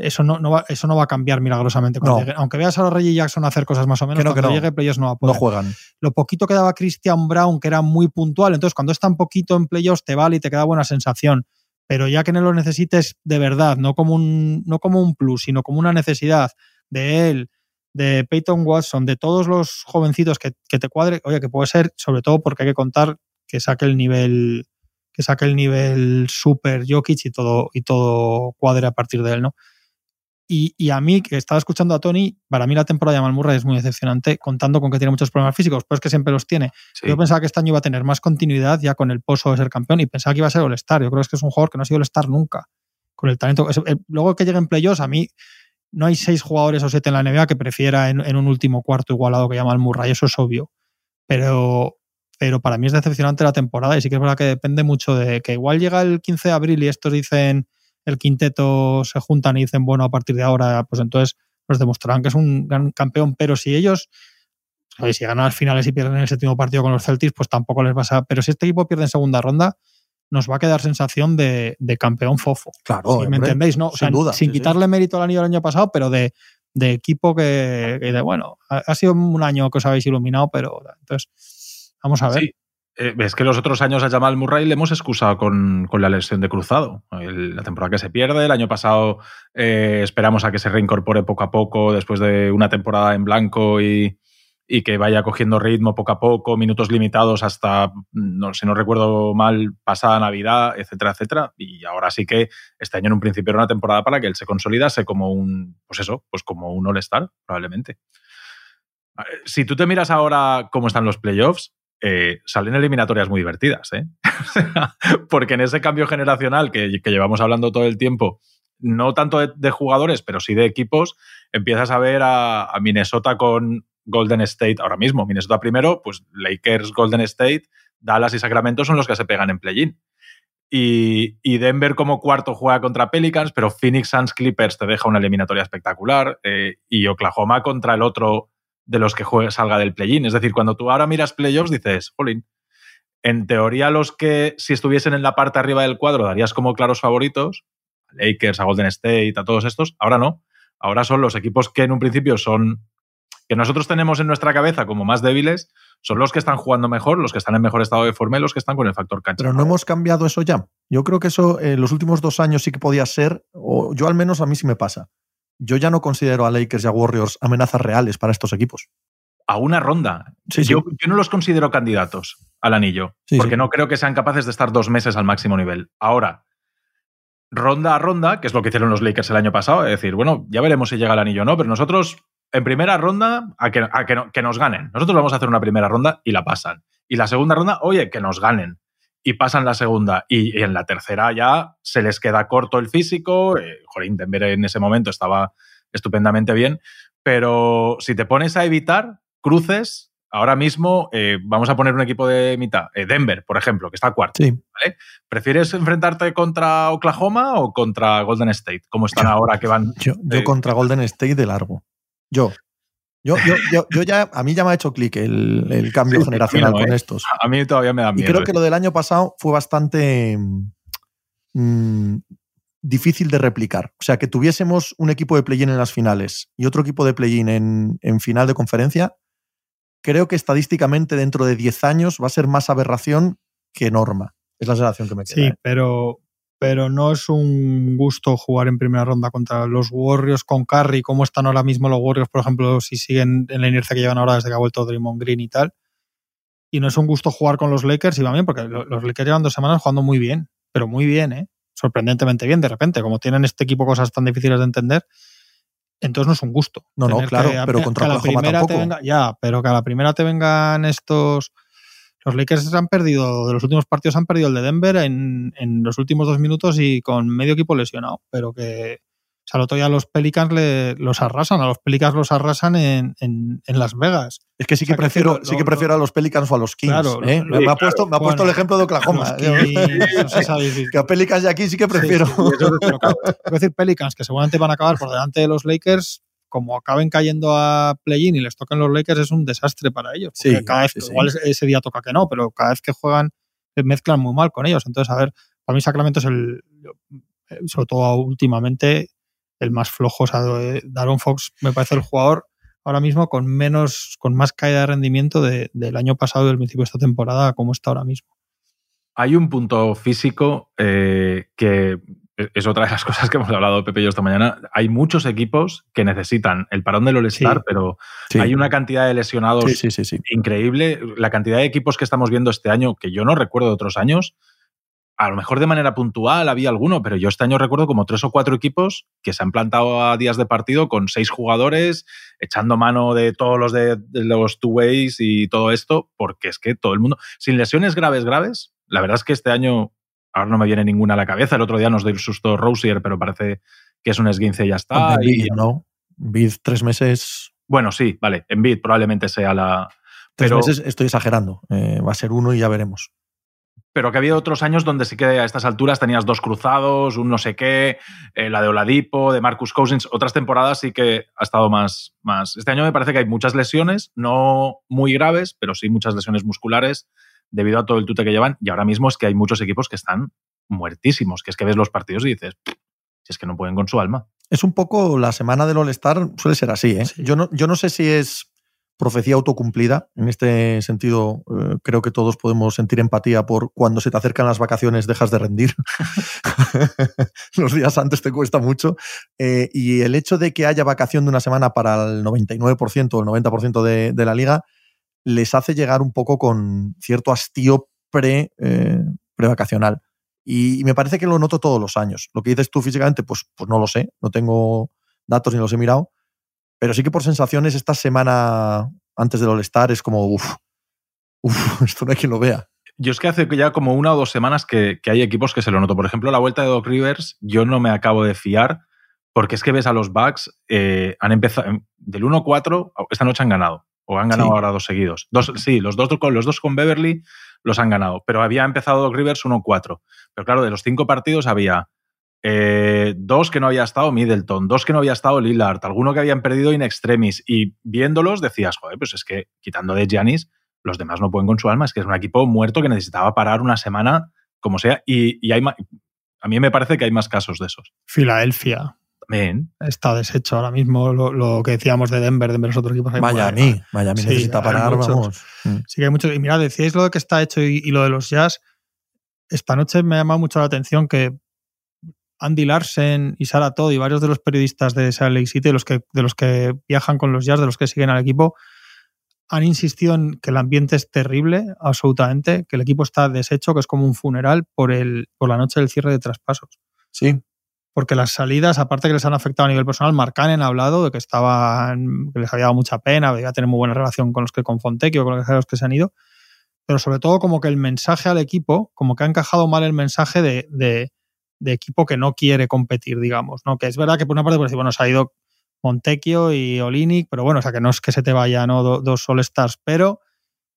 eso no, va, eso no va a cambiar milagrosamente. Aunque veas a los Reggie Jackson hacer cosas más o menos, que cuando llegue playoffs no va a poder. No juegan. Lo poquito que daba Christian Brown, que era muy puntual, entonces cuando es tan poquito en playoffs te vale y te queda buena sensación. Pero ya que no lo necesites de verdad, no como un, no como un plus, sino como una necesidad de él, de Peyton Watson, de todos los jovencitos que, que te cuadre, oye, que puede ser, sobre todo porque hay que contar que saque el nivel que saque el nivel super Jokic y todo, y todo cuadre a partir de él, ¿no? Y, a mí, que estaba escuchando a Tony, para mí la temporada de Malmurray es muy decepcionante, contando con que tiene muchos problemas físicos, pero es que siempre los tiene. Yo pensaba que este año iba a tener más continuidad ya con el pozo de ser campeón y pensaba que iba a ser All-Star. Yo creo que es un jugador que no ha sido All-Star nunca, con el talento. Luego que llegue en playoffs, a mí no hay seis jugadores o siete en la NBA que prefiera en, un último cuarto igualado que llama Murray, eso es obvio. Pero, pero para mí es decepcionante la temporada y sí que es verdad que depende mucho de que igual llega el 15 de abril y estos dicen el quinteto se juntan y dicen, bueno, a partir de ahora, pues entonces nos demostrarán que es un gran campeón, pero si ellos, si ganan las finales y pierden el séptimo partido con los Celtics, pues tampoco les va a... Pero si este equipo pierde en segunda ronda, nos va a quedar sensación de, campeón fofo. Claro, ¿me entendéis? ¿no? sin, duda, sin quitarle mérito al anillo del año pasado, pero de, equipo que, de, bueno, ha, sido un año que os habéis iluminado, pero entonces, vamos a ver. Eh, es que los otros años a Jamal Murray le hemos excusado con, la lesión de cruzado. la temporada que se pierde, el año pasado eh, esperamos a que se reincorpore poco a poco después de una temporada en blanco y, y que vaya cogiendo ritmo poco a poco, minutos limitados hasta, no, si no recuerdo mal, pasada Navidad, etcétera, etcétera. Y ahora sí que este año en un principio era una temporada para que él se consolidase como un, pues eso, pues como un All-Star, probablemente. Si tú te miras ahora cómo están los playoffs, eh, salen eliminatorias muy divertidas, ¿eh? porque en ese cambio generacional que, llevamos hablando todo el tiempo, no tanto de, jugadores, pero sí de equipos, empiezas a ver a Minnesota con Golden State ahora mismo. Minnesota primero, pues Lakers, Golden State, Dallas y Sacramento son los que se pegan en play-in. Y, Denver como cuarto juega contra Pelicans, pero Phoenix Suns Clippers te deja una eliminatoria espectacular. Eh, y Oklahoma contra el otro de los que salga del play-in. Es decir, cuando tú ahora miras playoffs dices, jolín, en teoría los que si estuviesen en la parte arriba del cuadro darías como claros favoritos, a Lakers, a Golden State, a todos estos, ahora no. Ahora son los equipos que en un principio son que nosotros tenemos en nuestra cabeza como más débiles son los que están jugando mejor, los que están en mejor estado de forma y los que están con el factor cancha. Pero no hemos cambiado eso ya. Yo creo que eso en eh, los últimos dos años sí que podía ser, o yo al menos a mí sí me pasa. Yo ya no considero a Lakers y a Warriors amenazas reales para estos equipos. A una ronda. yo, no los considero candidatos al anillo, porque no creo que sean capaces de estar dos meses al máximo nivel. Ahora, ronda a ronda, que es lo que hicieron los Lakers el año pasado, es decir, bueno, ya veremos si llega el anillo o no, pero nosotros en primera ronda a, que, que, nos ganen. Nosotros vamos a hacer una primera ronda y la pasan. Y la segunda ronda, oye, que nos ganen. Y pasan la segunda. Y, en la tercera ya se les queda corto el físico. Eh, Jorín, Denver en ese momento estaba estupendamente bien. Pero si te pones a evitar cruces, ahora mismo eh, vamos a poner un equipo de mitad. Eh, Denver, por ejemplo, que está cuarto. ¿Prefieres enfrentarte contra Oklahoma o contra Golden State? ¿Cómo están ahora que van? Yo, yo contra Golden State de largo. Yo. Yo, yo, yo, ya, a mí ya me ha hecho clic el, cambio generacional con ¿eh? estos. A mí todavía me da miedo. Y creo que lo del año pasado fue bastante mm, difícil de replicar. O sea, que tuviésemos un equipo de play-in en las finales y otro equipo de play-in en, en, final de conferencia, creo que estadísticamente dentro de 10 años va a ser más aberración que norma. Es la sensación que me queda. Sí, ¿eh? pero, pero no es un gusto jugar en primera ronda contra los Warriors con Curry, como están ahora mismo los Warriors, por ejemplo, si siguen en la inercia que llevan ahora desde que ha vuelto Draymond Green y tal. Y no es un gusto jugar con los Lakers, y va bien, porque los Lakers llevan dos semanas jugando muy bien, pero muy bien, ¿eh? sorprendentemente bien de repente, como tienen este equipo cosas tan difíciles de entender. Entonces no es un gusto. No, no, claro, pero contra la primera te venga, Ya, pero que a la primera te vengan estos los Lakers han perdido, de los últimos partidos han perdido el de Denver en, los últimos dos minutos y con medio equipo lesionado, pero que o sea, el otro día los Pelicans le, los arrasan, a los Pelicans los arrasan en, Las Vegas. Es que sí que, prefiero, sí que prefiero a los Pelicans o a los Kings. Claro, ¿eh? me, ha puesto, me ha puesto el ejemplo de Oklahoma. que a Pelicans de aquí sí que prefiero. decir Pelicans, que seguramente van a acabar por delante de los Lakers, como acaben cayendo a play-in y les toquen los Lakers, es un desastre para ellos. Porque cada vez, igual ese día toca que no, pero cada vez que juegan mezclan muy mal con ellos. Entonces, a ver, para mí Sacramento es el, sobre todo últimamente, el más flojo. O sea, Daron Fox me parece el jugador ahora mismo con menos, con más caída de rendimiento del año pasado y del principio de esta temporada como está ahora mismo. Hay un punto físico eh, que es otra de las cosas que hemos hablado Pepe y yo esta mañana. Hay muchos equipos que necesitan el parón del All-Star, pero hay una cantidad de lesionados increíble. La cantidad de equipos que estamos viendo este año, que yo no recuerdo de otros años, a lo mejor de manera puntual había alguno, pero yo este año recuerdo como tres o cuatro equipos que se han plantado a días de partido con seis jugadores, echando mano de todos los de, de los two ways y todo esto, porque es que todo el mundo, sin lesiones graves, graves, la verdad es que este año ahora no me viene ninguna a la cabeza. El otro día nos dio el susto Rosier, pero parece que es un esguince y ya está. y, ¿no? Bid tres meses. Bueno, sí, vale. En Bid probablemente sea la. Tres meses estoy exagerando. Eh, va a ser uno y ya veremos. Pero que había otros años donde sí que a estas alturas tenías dos cruzados, un no sé qué, eh, la de Oladipo, de Marcus Cousins. Otras temporadas sí que ha estado más, más. Este año me parece que hay muchas lesiones, no muy graves, pero sí muchas lesiones musculares debido a todo el tute que llevan. Y ahora mismo es que hay muchos equipos que están muertísimos, que es que ves los partidos y dices, si es que no pueden con su alma. Es un poco la semana del All-Star, suele ser así. ¿eh? Yo, no, yo no sé si es profecía autocumplida. En este sentido, eh, creo que todos podemos sentir empatía por cuando se te acercan las vacaciones dejas de rendir. Los días antes te cuesta mucho. Eh, y el hecho de que haya vacación de una semana para el 99% o el 90% de, de, la liga les hace llegar un poco con cierto hastío pre, eh, prevacacional. Y, me parece que lo noto todos los años. Lo que dices tú físicamente, pues, pues no lo sé. No tengo datos ni los he mirado pero sí que por sensaciones, esta semana antes del All-Star es como, uff, esto no hay quien lo vea. Yo es que hace ya como una o dos semanas que, hay equipos que se lo noto. Por ejemplo, la vuelta de Doc Rivers, yo no me acabo de fiar, porque es que ves a los Bucks, eh, han empezado del 1-4, esta noche han ganado, o han ganado sí. ahora dos seguidos. Dos, sí, los dos, con, los dos con Beverly los han ganado, pero había empezado Doc Rivers 1-4. Pero claro, de los cinco partidos había eh, dos que no había estado Middleton, dos que no había estado Lillard, alguno que habían perdido in extremis. Y viéndolos decías, joder, pues es que quitando de Giannis, los demás no pueden con su alma. Es que es un equipo muerto que necesitaba parar una semana, como sea. Y, y hay a mí me parece que hay más casos de esos. Filadelfia. También. Está deshecho ahora mismo lo, lo, que decíamos de Denver, Denver es otro equipo. Miami, Miami sí, necesita parar, vamos. Sí que hay muchos. Y mirad, decíais lo de que está hecho y, y lo de los jazz. Esta noche me ha llamado mucho la atención que Andy Larsen y Sara Todd y varios de los periodistas de Salt Lake City, de los, que, de los que viajan con los Jazz, de los que siguen al equipo, han insistido en que el ambiente es terrible, absolutamente, que el equipo está deshecho, que es como un funeral por, el, por la noche del cierre de traspasos. Sí. Porque las salidas, aparte que les han afectado a nivel personal, Marcanen ha hablado de que estaban, que les había dado mucha pena, a tener muy buena relación con los que con Fontecchio, con los que se han ido, pero sobre todo como que el mensaje al equipo, como que ha encajado mal el mensaje de, de de equipo que no quiere competir, digamos, ¿no? Que es verdad que por una parte, pues, bueno, se ha ido Montecchio y Olinic, pero bueno, o sea, que no es que se te vaya, ¿no? dos All-Stars, pero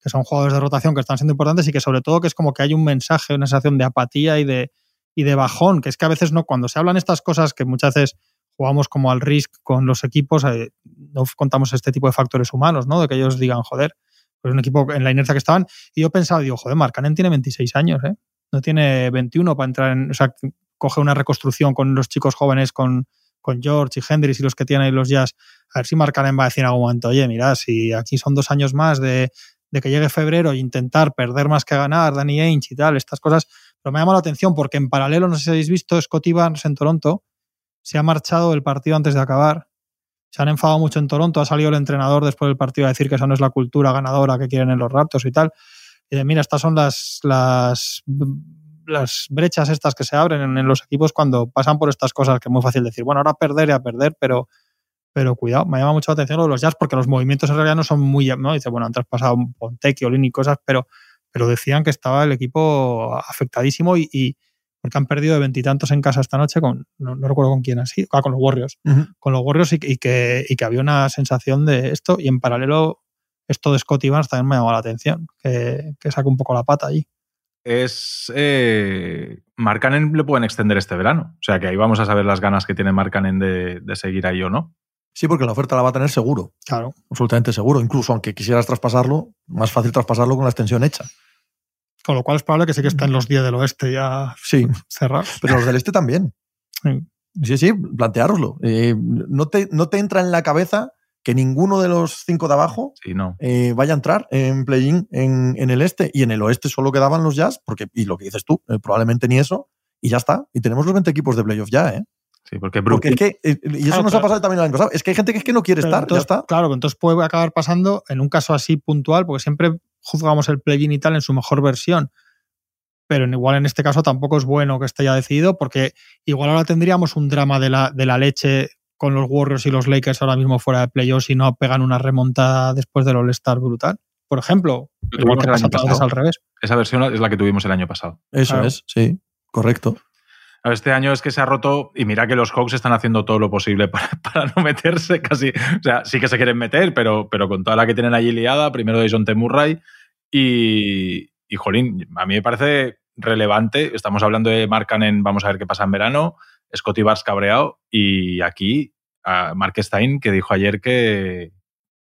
que son jugadores de rotación que están siendo importantes y que sobre todo que es como que hay un mensaje, una sensación de apatía y de, y de bajón, que es que a veces no, cuando se hablan estas cosas que muchas veces jugamos como al risk con los equipos, eh, no contamos este tipo de factores humanos, ¿no? De que ellos digan, joder, pues un equipo en la inercia que estaban. Y yo pensaba, digo, joder, Marcanen tiene 26 años, ¿eh? No tiene 21 para entrar en. O sea, coge una reconstrucción con los chicos jóvenes, con, con George y Hendrix y los que tienen ahí los jazz, a ver si Marcanen va a decir en algún momento, oye, mira, si aquí son dos años más de, de que llegue febrero e intentar perder más que ganar, Danny Ainge y tal, estas cosas, pero me llama la atención porque en paralelo, no sé si habéis visto, Scotty Barnes en Toronto se ha marchado del partido antes de acabar. Se han enfadado mucho en Toronto, ha salido el entrenador después del partido a decir que esa no es la cultura ganadora que quieren en los Raptors y tal. Y de, mira, estas son las, las brechas estas que se abren en, los equipos cuando pasan por estas cosas, que es muy fácil decir, bueno, ahora perder y a perder, pero, pero cuidado, me llama mucho la atención los jazz porque los movimientos en realidad no son muy, ¿no? Dice, bueno, han traspasado Pontecchi, Olin y cosas, pero, pero decían que estaba el equipo afectadísimo y, y porque han perdido de veintitantos en casa esta noche con, no, no, recuerdo con quién así, ah, con los Warriors, uh -huh. con los Warriors y, y, que, y que había una sensación de esto y en paralelo esto de Scott Evans también me llamó la atención, que, que saca un poco la pata allí es. Eh, Marcanen le pueden extender este verano. O sea que ahí vamos a saber las ganas que tiene Marcanen de, de, seguir ahí o no. Sí, porque la oferta la va a tener seguro. Claro. Absolutamente seguro. Incluso aunque quisieras traspasarlo, más fácil traspasarlo con la extensión hecha. Con lo cual es probable que sí que está en los días del oeste ya sí. cerrados. Pero los del este también. Sí, sí, sí planteároslo. Eh, no, te, no te entra en la cabeza que ninguno de los cinco de abajo sí, no. eh, vaya a entrar en play-in en, en, el este. Y en el oeste solo quedaban los Jazz, porque, y lo que dices tú, eh, probablemente ni eso, y ya está. Y tenemos los 20 equipos de playoff ya, ¿eh? Sí, porque, porque es que, eh, y eso claro, nos claro. ha pasado también el año pasado, es que hay gente que es que no quiere Pero estar, entonces, ya está. Claro, entonces puede acabar pasando en un caso así puntual, porque siempre juzgamos el play-in y tal en su mejor versión. Pero igual en este caso tampoco es bueno que esté ya decidido, porque igual ahora tendríamos un drama de la, de la leche con los Warriors y los Lakers ahora mismo fuera de playoffs y no pegan una remontada después del All-Star brutal. Por ejemplo, igual que pasa al revés. Esa versión es la que tuvimos el año pasado. Eso claro. es, sí, correcto. Este año es que se ha roto y mira que los Hawks están haciendo todo lo posible para, para, no meterse casi. O sea, sí que se quieren meter, pero, pero con toda la que tienen allí liada, primero de John T. Y, y, jolín, a mí me parece relevante. Estamos hablando de Markanen, vamos a ver qué pasa en verano. Scotty Bars cabreado y aquí a Mark Stein que dijo ayer que,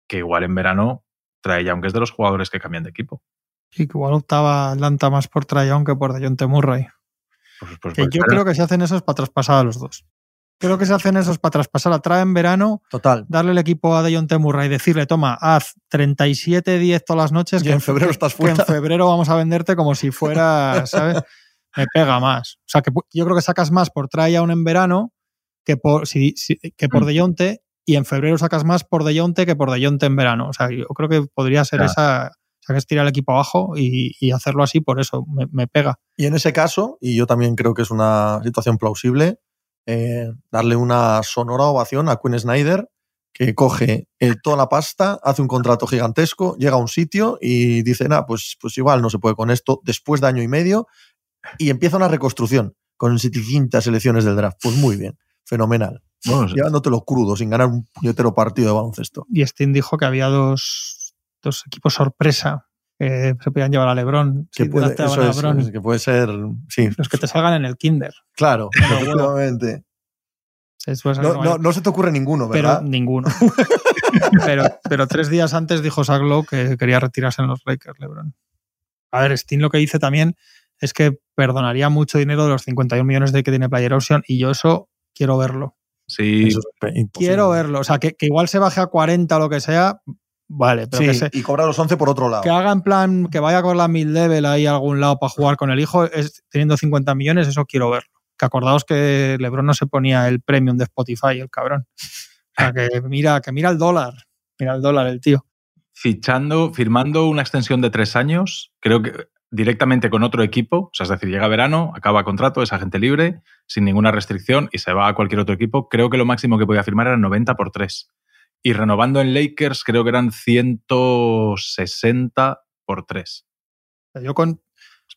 que igual en verano trae Young es de los jugadores que cambian de equipo. Sí, que igual optaba Atlanta más por Trae que por Dejounte Murray. Pues, pues, que pues, yo creo que si hacen eso es para traspasar a los dos. Creo que se hacen esos para traspasar a Trae en verano, Total. darle el equipo a Dejon Temurra y decirle, toma, haz 37-10 todas las noches. Y en febrero estás que en fuera. febrero vamos a venderte como si fuera, ¿sabes? Me pega más. O sea, que yo creo que sacas más por Trae aún en verano que por, si- si- que por Mm. Dejonte y en febrero sacas más por Dejonte que por Dejonte en verano. O sea, yo creo que podría ser esa, sea, que es tirar el equipo abajo y, y hacerlo así, por eso me, me pega. Y en ese caso, y yo también creo que es una situación plausible, eh, darle una sonora ovación a Quinn Snyder, que coge eh, toda la pasta, hace un contrato gigantesco, llega a un sitio y dice, nah, pues, pues igual no se puede con esto, después de año y medio, y empieza una reconstrucción con 700 selecciones del draft. Pues muy bien, fenomenal. Bueno, Llevándotelo crudo, sin ganar un puñetero partido de baloncesto. Y Stein dijo que había dos, equipos sorpresa que se podían llevar a LeBron. Que si puede, drafteaban eso a es, LeBron. es que puede ser, sí, Los que te salgan en el Kinder. claro, efectivamente. No, algo- no- no se te ocurre ninguno, pero ¿verdad? ninguno. pero, pero tres días antes dijo Zach Lowe que quería retirarse en los Lakers, LeBron. A ver, Stein lo que dice también es que perdonaría mucho dinero de los 51 millones de que tiene Player Option y yo eso quiero verlo. sí, Eso es imposible. Quiero verlo. O sea, que, que igual se baje a 40 o lo que sea, vale, pero Sí, que, se, y cobra los 11 por otro lado. que haga en plan, que vaya con la mid-level ahí a algún lado para jugar con el hijo, es, teniendo 50 millones, eso quiero verlo. Que acordaos que LeBron no se ponía el premium de Spotify, el cabrón. O sea, que mira, que mira el dólar. Mira el dólar, el tío. fichando, firmando una extensión de tres años, creo que directamente con otro equipo, o sea, es decir, llega verano, acaba contrato, es agente libre, sin ninguna restricción y se va a cualquier otro equipo. Creo que lo máximo que podía firmar era 90 por 3. Y renovando en Lakers, creo que eran 160 por 3. Yo con,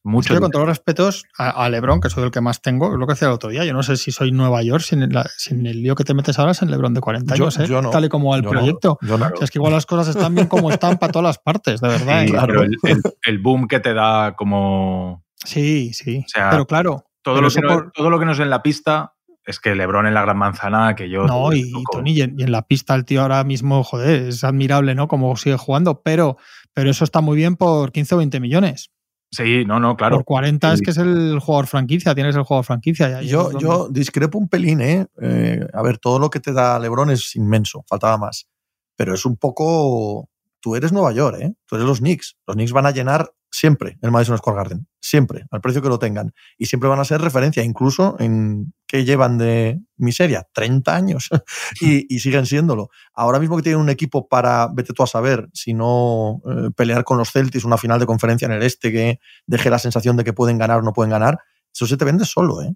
Mucho. yo con todos los respetos a, a LeBron, que soy el que más tengo, es lo que decía el otro día. Yo no sé si soy Nueva York sin, la- sin el lío que te metes ahora es en LeBron de 40 Yo- años, ¿eh? yo no. tal y como va el Yo no. proyecto. Yo no. O sea, es que igual las cosas están bien como están para todas las partes, de verdad. Sí, ¿eh? claro. pero el, el- el boom que te da como Sí, sí. O sea, pero claro, todo Pero lo, que por- todo lo que no es en la pista es que LeBron en la gran manzana, que yo. No, y, y. Tony, y en, y en la pista el tío ahora mismo, joder, es admirable, ¿no? Como sigue jugando, pero, pero eso está muy bien por 15 o 20 millones. Sí, no, no, claro. Por 40 es que es el jugador franquicia, tienes el jugador franquicia. Yo, donde- yo discrepo un pelín, ¿eh? Eh, A ver, todo lo que te da LeBron es inmenso, faltaba más. Pero es un poco. Tú eres Nueva York, ¿eh? Tú eres los Knicks. Los Knicks van a llenar siempre el Madison Square Garden. Siempre, al precio que lo tengan. Y siempre van a ser referencia, incluso en qué llevan de miseria, 30 años. y, y siguen siéndolo. Ahora mismo que tienen un equipo para, vete tú a saber, si no eh, pelear con los Celtics una final de conferencia en el este que deje la sensación de que pueden ganar o no pueden ganar, eso se te vende solo, ¿eh?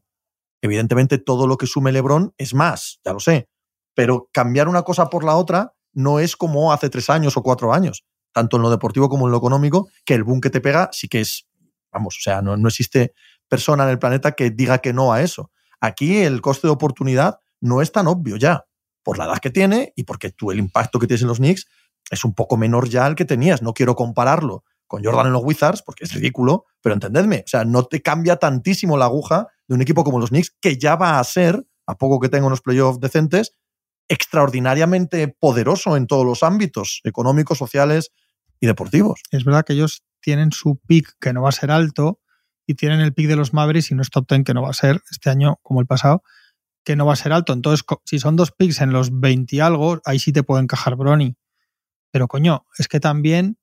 Evidentemente, todo lo que sume LeBron es más, ya lo sé. Pero cambiar una cosa por la otra no es como hace tres años o cuatro años, tanto en lo deportivo como en lo económico, que el boom que te pega sí que es, vamos, o sea, no, no existe persona en el planeta que diga que no a eso. Aquí el coste de oportunidad no es tan obvio ya, por la edad que tiene y porque tú el impacto que tienes en los Knicks es un poco menor ya al que tenías. No quiero compararlo con Jordan en los Wizards porque es ridículo, pero entendedme, o sea, no te cambia tantísimo la aguja de un equipo como los Knicks que ya va a ser, a poco que tenga unos playoffs decentes, extraordinariamente poderoso en todos los ámbitos económicos, sociales y deportivos. Es verdad que ellos tienen su pick que no va a ser alto y tienen el pick de los Mavericks y no es top 10 que no va a ser este año como el pasado, que no va a ser alto. Entonces, si son dos picks en los 20 y algo, ahí sí te puede encajar Brony. Pero coño, es que también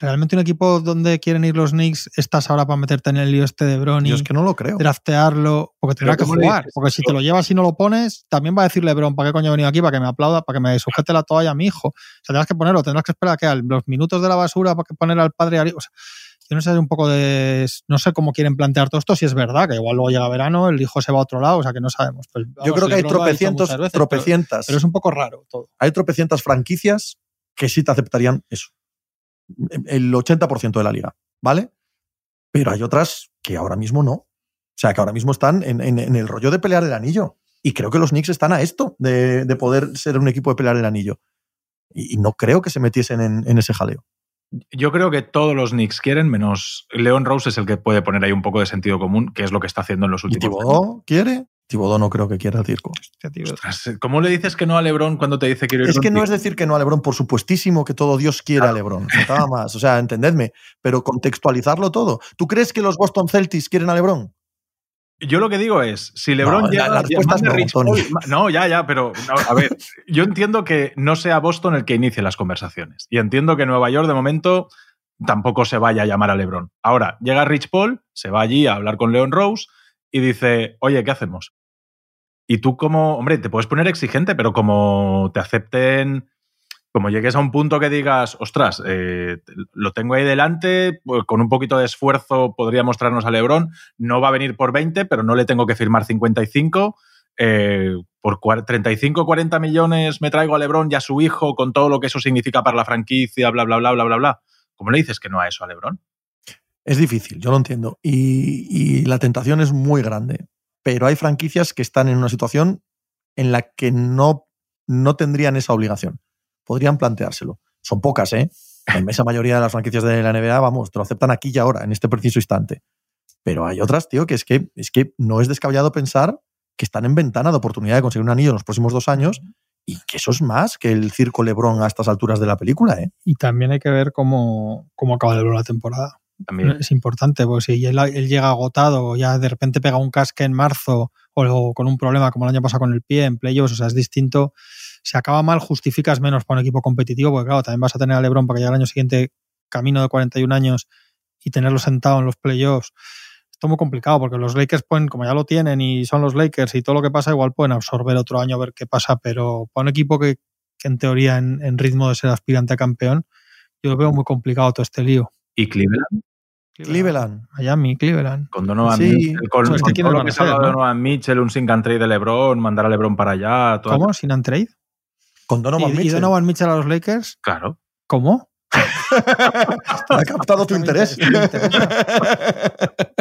realmente un equipo donde quieren ir los Knicks estás ahora para meterte en el lío este de Brony, Yo es que no lo creo. draftearlo, porque tendrá que ¿cómo le jugar. dices? Porque si te lo llevas y no lo pones, también va a decir LeBron, ¿para qué coño he venido aquí? Para que me aplauda, para que me sujete la toalla a mi hijo. O sea, tendrás que ponerlo, tendrás que esperar a que a los minutos de la basura para que poner al padre. O sea, yo no sé un poco de. No sé cómo quieren plantear todo esto, si es verdad, que igual luego llega verano, el hijo se va a otro lado, o sea que no sabemos. Pues, Yo creo que hay tropecientos, pero- tropecientas, Pero, es un poco raro todo. hay tropecientas franquicias que sí te aceptarían eso. El 80% de la liga, ¿vale? Pero hay otras que ahora mismo no. O sea, que ahora mismo están en, en- en el rollo de pelear el anillo. Y creo que los Knicks están a esto, de, de poder ser un equipo de pelear el anillo. Y, y no creo que se metiesen en, en ese jaleo. Yo creo que todos los Knicks quieren, menos Leon Rose es el que puede poner ahí un poco de sentido común, que es lo que está haciendo en los ¿Y últimos años. Tibodó quiere? Tibodó no creo que quiera el circo. Hostia, tío. Ostras, ¿Cómo le dices que no a LeBron cuando te dice quiero ir Es que no es decir que no a Lebron, por supuestísimo que todo Dios quiere a Lebron. Faltaba más. O sea, entendedme, pero contextualizarlo todo. ¿Tú crees que los Boston Celtics quieren a Lebron? Yo lo que digo es, si LeBron No, la- llega la no, Rich. Paul- no, ya, ya, pero a ver, yo entiendo que no sea Boston el que inicie las conversaciones y entiendo que Nueva York de momento tampoco se vaya a llamar a LeBron. Ahora llega Rich Paul, se va allí a hablar con Leon Rose y dice, oye, ¿qué hacemos? Y tú como, hombre, te puedes poner exigente, pero como te acepten, como llegues a un punto que digas, ostras, eh, lo tengo ahí delante, pues, con un poquito de esfuerzo podría mostrarnos a Lebron, no va a venir por 20, pero no le tengo que firmar 55. eh, por cua- 35, 40 millones me traigo a Lebron y a su hijo con todo lo que eso significa para la franquicia, bla, bla, bla, bla, bla, bla. ¿Cómo le dices que no a eso a Lebron? Es difícil, yo lo entiendo. Y, y la tentación es muy grande. Pero hay franquicias que están en una situación en la que no, no tendrían esa obligación. Podrían planteárselo. Son pocas, ¿eh? La inmensa mayoría de las franquicias de la NBA, vamos, te lo aceptan aquí y ahora, en este preciso instante. Pero hay otras, tío, que es que, es que no es descabellado pensar que están en ventana de oportunidad de conseguir un anillo en los próximos dos años y que eso es más que el circo Lebron a estas alturas de la película, ¿eh? Y también hay que ver cómo, cómo acaba LeBron la temporada. También. Es importante, porque si él, él llega agotado o ya de repente pega un casque en marzo o, luego con un problema como el año pasado con el pie en playoffs, o sea, es distinto. Si acaba mal, justificas menos para un equipo competitivo, porque claro, también vas a tener a LeBron para que llegue el año siguiente camino de 41 años y tenerlo sentado en los playoffs. Esto es muy complicado porque los Lakers pueden, como ya lo tienen y son los Lakers y todo lo que pasa, igual pueden absorber otro año a ver qué pasa, pero para un equipo que, que en teoría en, en ritmo de ser aspirante a campeón, yo lo veo muy complicado todo este lío. ¿Y Cleveland? Cleveland. Miami, Cleveland. Con Donovan Sí. Mitchell, con, es que con quiénes todo lo van que a se ha ser, hablado de ¿no? Donovan Mitchell, un sin and trade de LeBron, mandar a LeBron para allá. toda- ¿Cómo? ¿Sin and trade? Con Donovan ¿Y, y Mitchell. Donovan Mitchell a los Lakers? Claro. ¿Cómo? Ha captado tu interés.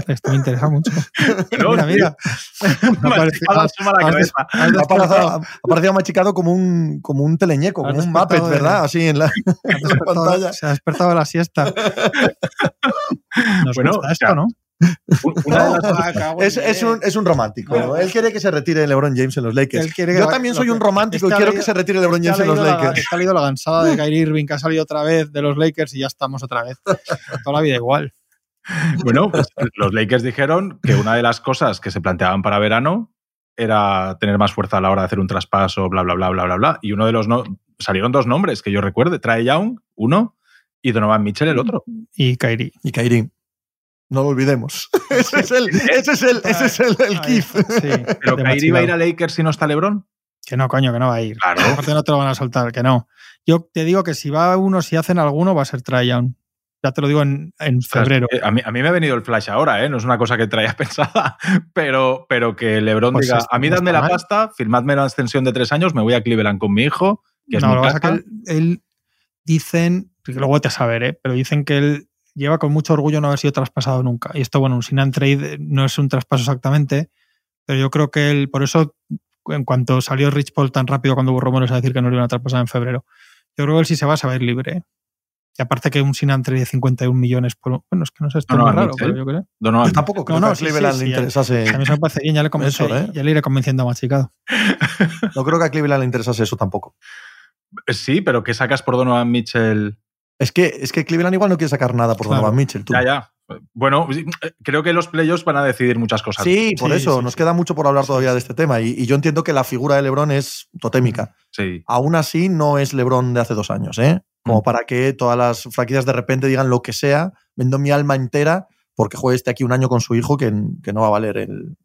esto me interesa. Mucho. No, mira, mira. Ha parecido- machicado como un, como un teleñeco, como un Muppet, ¿verdad? Así en la, en pantalla. Se ha despertado de la siesta. Nos Bueno, gusta esto, ¿no? Una de las- Es, es un, es un romántico. No. Él quiere que se retire LeBron James en los Lakers. Él quiere que Yo la- también soy un romántico y quiero leído- que se retire LeBron James en los la- Lakers. está leído la gansada de Kyrie Irving que ha salido otra vez de los Lakers y ya estamos otra vez. Toda la vida igual. Bueno, pues los Lakers dijeron que una de las cosas que se planteaban para verano era tener más fuerza a la hora de hacer un traspaso, bla, bla, bla, bla, bla, bla. Y uno de los no salieron dos nombres que yo recuerde, Trae Young, uno, y Donovan Mitchell, el otro. Y Kyrie. Y Kyrie. No lo olvidemos. ese es el, ese es el, ese es el, el sí, Pero Kyrie va a ir a Lakers si no está LeBron. Que no, coño, que no va a ir. Claro. Aparte no te lo van a soltar, que no. Yo te digo que si va uno, si hacen alguno, va a ser Trae Young. Ya te lo digo en, en febrero. Eh, A mí, a mí me ha venido el flash ahora, ¿eh? no es una cosa que traía pensada, pero, pero que LeBron Pues diga, es- a mí dadme la mal. pasta, firmadme la extensión de tres años, me voy a Cleveland con mi hijo, que es no, mi lo que pasa casa. es que él, él dicen, que luego te a saber, ¿eh? pero dicen que él lleva con mucho orgullo no haber sido traspasado nunca. Y esto, bueno, un sin and trade eh, no es un traspaso exactamente, pero yo creo que él, por eso, en cuanto salió Rich Paul tan rápido cuando hubo rumores a decir que no le iban a traspasar en febrero, yo creo que él sí se va a saber libre. ¿eh? Y aparte que un sin de 51 millones por. Bueno, es que no sé, esto No, es no, muy raro, Mitchell. pero yo creo. Donovan Yo tampoco creo No, no, que a Cleveland sí, le sí, interesase. A mí eso me parece bien, ya le, convencí- Eso, ¿eh? ya le iré convenciendo a Machicado. No creo que a Cleveland le interesase eso tampoco. Sí, pero ¿qué sacas por Donovan Mitchell? Es que, es que Cleveland igual no quiere sacar nada por Claro. Donovan Mitchell. tú. Ya, ya. Bueno, creo que los playoffs van a decidir muchas cosas. Sí, por Sí, eso. sí, nos sí. queda mucho por hablar todavía de este tema. Y, y yo entiendo que la figura de LeBron es totémica. Sí. Aún así, no es LeBron de hace dos años, ¿eh? Como Mm. para que todas las franquicias de repente digan lo que sea, vendo mi alma entera porque juegue este aquí un año con su hijo que, que no va a valer el.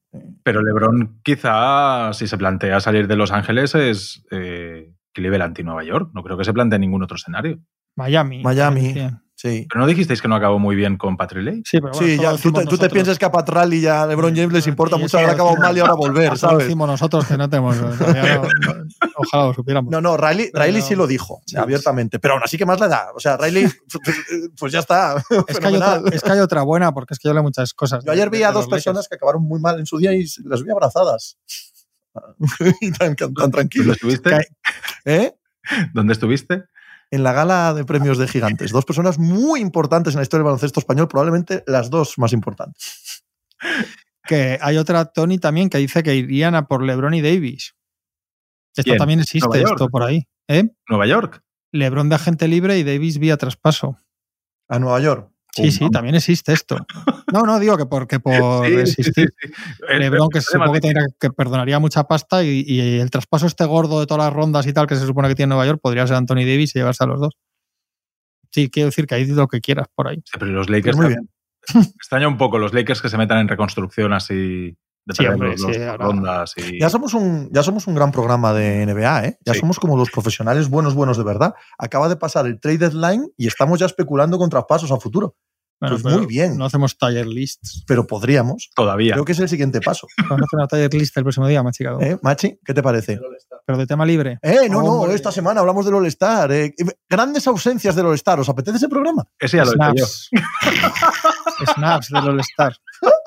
Pero LeBron quizá, si se plantea salir de Los Ángeles, es eh, Cleveland y Nueva York. No creo que se plantee ningún otro escenario. Miami. Miami. Sí. Pero no dijisteis que no acabó muy bien con Patrick Lake. Sí, pero bueno, Sí, ya, tú, te, tú piensas que a Pat Riley y a LeBron James les importa mucho haber acabado mal y ahora volver, eso lo ¿sabes? decimos nosotros que no tenemos. no- no- ojalá lo supiéramos. No, no, Riley, Pero- Riley sí lo dijo Sí. abiertamente, pero aún así que más le da. O sea, Riley, pues ya está. es, que hay otra, fenomenal. es que hay otra buena, porque es que yo leo muchas cosas. Yo ayer vi a dos personas que acabaron muy mal en su día y las vi abrazadas. tan, tan ¿Dónde tranquilos. estuviste? ¿Eh? ¿Dónde estuviste? En la gala de premios de gigantes. Dos personas muy importantes en la historia del baloncesto español, probablemente las dos más importantes. Que hay otra Tony también que dice que irían a por LeBron y Davis. Esto ¿Quién? también existe, esto por ahí. ¿eh? Nueva York. LeBron de agente libre y Davis vía traspaso. A Nueva York. Sí, sí, también existe esto. No, no, digo que porque por Sí, existir. sí, sí. El- Lebron, que problema supongo que, tendría- que perdonaría mucha pasta y, y el traspaso este gordo de todas las rondas y tal que se supone que tiene Nueva York podría ser Anthony Davis y llevarse a los dos. Sí, quiero decir que hay lo que quieras por ahí. Sí, pero los Lakers Pues muy también- extraña un poco los Lakers que se metan en reconstrucción así Sí, hombre, los sí, ahora- rondas y Ya somos, un, ya somos un gran programa de NBA, ¿eh? Ya Sí. somos como los profesionales buenos, buenos de verdad. Acaba de pasar el trade deadline y estamos ya especulando con traspasos a futuro. Bueno, Pues muy bien. No hacemos tier lists. Pero podríamos. todavía. Creo que es el siguiente paso. Vamos a hacer una tier list el próximo día, machicado. ¿Eh, Machi? ¿Qué te parece? Pero de tema libre. Eh, no, no, Hombre. esta semana hablamos del All-Star. eh. Grandes ausencias del All-Star. ¿Os apetece ese programa? Ese ya lo he hecho yo. Snaps del All-Star.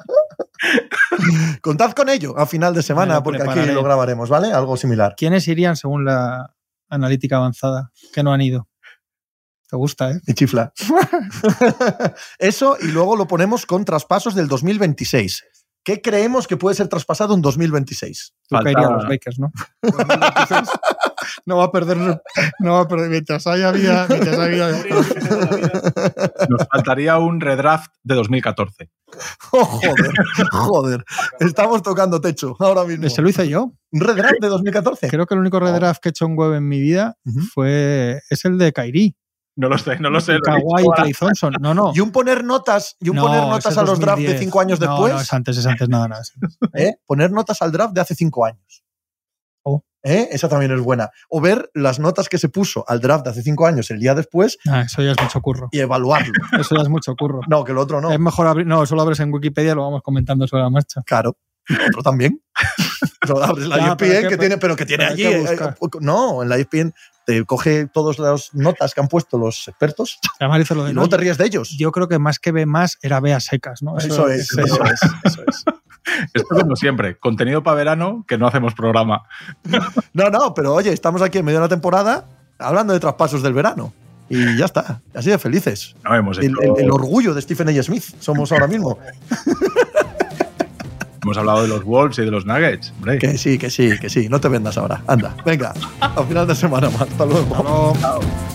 Contad con ello a final de semana, porque aquí lo grabaremos, ¿vale? Algo similar. ¿Quiénes irían según la analítica avanzada? Que no han ido. Te gusta, ¿eh? Y chifla. Eso, y luego lo ponemos con traspasos del 2026. ¿Qué creemos que puede ser traspasado en 2026? Tú Falta- caerías a los Lakers, ¿no? no va a perder. No va a perder. Mientras haya vida. Mientras haya vida. Nos faltaría un redraft de 2014. Oh, joder, joder. Estamos tocando techo ahora mismo. Se lo hice yo. ¿Un redraft de 2014? Creo que el único redraft que he hecho en web en mi vida fue. Es el de Kairi. No lo sé, no lo sé. Kawhi y Thompson. No, no. Y un poner notas, y un No, poner notas a los drafts de 2010. cinco años No, después. No, es antes, es antes, nada, nada. es antes. ¿eh? Poner notas al draft de hace cinco años. ¿Eh? Esa también es buena. O ver las notas que se puso al draft de hace cinco años el día después Ah, eso ya es mucho curro. y evaluarlo. Eso ya es mucho curro. No, que el otro no. Es mejor abrir. No, eso lo abres en Wikipedia y lo vamos comentando sobre la marcha. Claro. El otro también. Lo abres la Ya, ESPN pero hay que- que tiene, pero que tiene pero allí. que eh, no, en la ESPN te coge todas las notas que han puesto los expertos Además lo y luego no, te ríes de ellos. Yo creo que más que ve más era ve a secas, ¿no? Eso es, eso es, eso es. Esto como siempre, contenido para verano que no hacemos programa. No, no, pero oye, estamos aquí en medio de una temporada hablando de traspasos del verano. Y ya está, así de felices. No hemos El, hecho, el- el orgullo de Stephen A. Smith somos ahora mismo. hemos hablado de los Wolves y de los Nuggets. hombre. Que sí, que sí, que sí. No te vendas ahora. Anda, venga. A final de semana más. Hasta luego. Hasta luego.